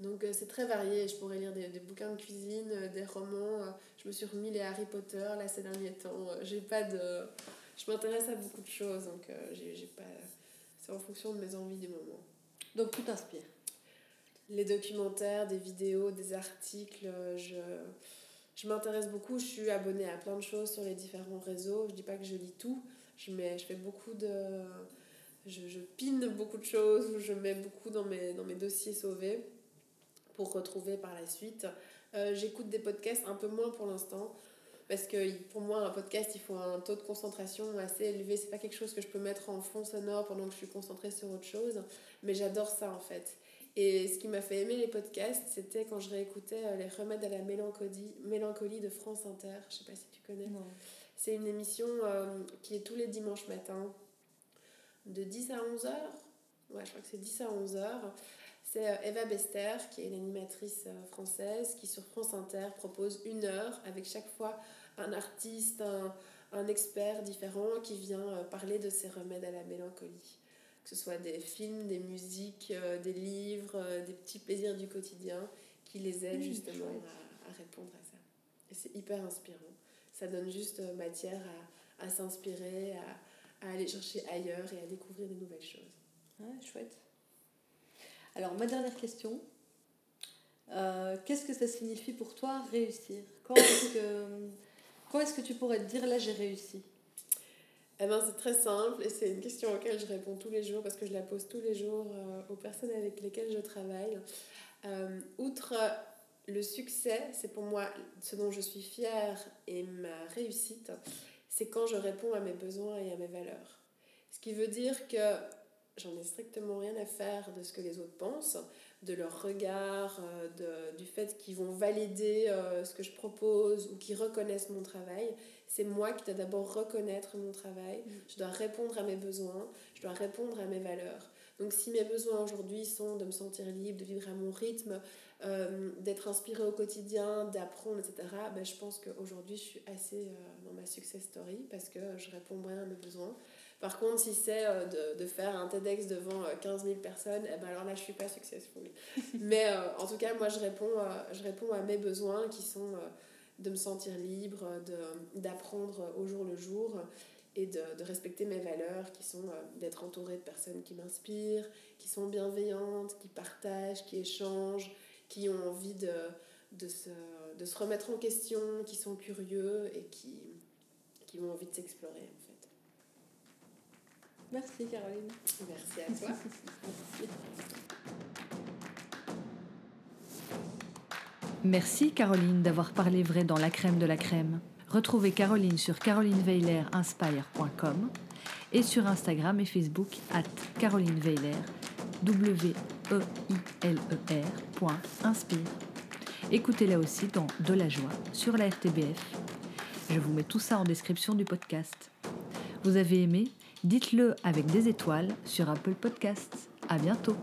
Donc euh, c'est très varié, je pourrais lire des, des, bouquins de cuisine, des romans, je me suis remis les Harry Potter là ces derniers temps, j'ai pas de... Je m'intéresse à beaucoup de choses, donc j'ai pas... En fonction de mes envies du moment. Donc tout t'inspire les documentaires, des vidéos, des articles. Je, je m'intéresse beaucoup. Je suis abonnée à plein de choses sur les différents réseaux. Je dis pas que je lis tout. Je, mets, je beaucoup de. Pine beaucoup de choses je mets beaucoup dans mes, dans mes dossiers sauvés pour retrouver par la suite. Euh, j'écoute des podcasts un peu moins pour l'instant parce que pour moi un podcast il faut un taux de concentration assez élevé c'est pas quelque chose que je peux mettre en fond sonore pendant que je suis concentrée sur autre chose mais j'adore ça en fait et ce qui m'a fait aimer les podcasts, c'était quand je réécoutais euh, Les remèdes à la mélancolie, mélancolie de France Inter. Je sais pas si tu connais. C'est une émission euh, qui est tous les dimanches matins, de 10 à 11 heures. Ouais, je crois que c'est 10 à 11 heures. C'est euh, Eva Bester, qui est une animatrice française, qui sur France Inter propose une heure avec chaque fois un artiste, un, un expert différent qui vient parler de ses remèdes à la mélancolie que ce soit des films, des musiques, euh, des livres, euh, des petits plaisirs du quotidien qui les aident justement à, à, répondre à ça. Et c'est hyper inspirant. Ça donne juste matière à, à s'inspirer, à, à, aller chercher ailleurs et à découvrir des nouvelles choses. Ouais, chouette. Alors, ma dernière question. Euh, qu'est-ce que ça signifie pour toi réussir? Quand est-ce que, quand est-ce que tu pourrais te dire là j'ai réussi? Eh ben, c'est très simple et c'est une question auquel je réponds tous les jours parce que je la pose tous les jours euh, aux personnes avec lesquelles je travaille. Euh, outre le succès, c'est pour moi ce dont je suis fière et ma réussite, c'est quand je réponds à mes besoins et à mes valeurs. Ce qui veut dire que j'en ai strictement rien à faire de ce que les autres pensent, de leur regard, euh, de, du fait qu'ils vont valider ce que je propose ou qu'ils reconnaissent mon travail c'est moi qui dois d'abord reconnaître mon travail, mm. je dois répondre à mes besoins, je dois répondre à mes valeurs. Donc si mes besoins aujourd'hui sont de me sentir libre, de vivre à mon rythme, euh, d'être inspirée au quotidien, d'apprendre, etc., ben, je pense qu'aujourd'hui je suis assez euh, dans ma success story parce que je réponds bien à mes besoins. Par contre, si c'est euh, de, de, faire un TEDx devant 15 000 personnes, eh ben alors là, je suis pas successful. (laughs) Mais en tout cas, moi, je réponds, je réponds à mes besoins qui sont de me sentir libre, d'apprendre au jour le jour et de, de, respecter mes valeurs qui sont euh, d'être entourée de personnes qui m'inspirent, qui sont bienveillantes, qui partagent, qui échangent, qui ont envie de, de, se, de se remettre en question, qui sont curieux et qui, qui ont envie de s'explorer. Merci Caroline. Merci à toi. Merci Caroline d'avoir parlé vrai dans la crème de la crème. Retrouvez Caroline sur carolineveiler.inspire.com et sur Instagram et Facebook at Caroline w e i l e Inspire. Écoutez-la aussi dans De la joie sur la RTBF. Je vous mets tout ça en description du podcast. Vous avez aimé? Dites-le avec des étoiles sur Apple Podcasts. À bientôt.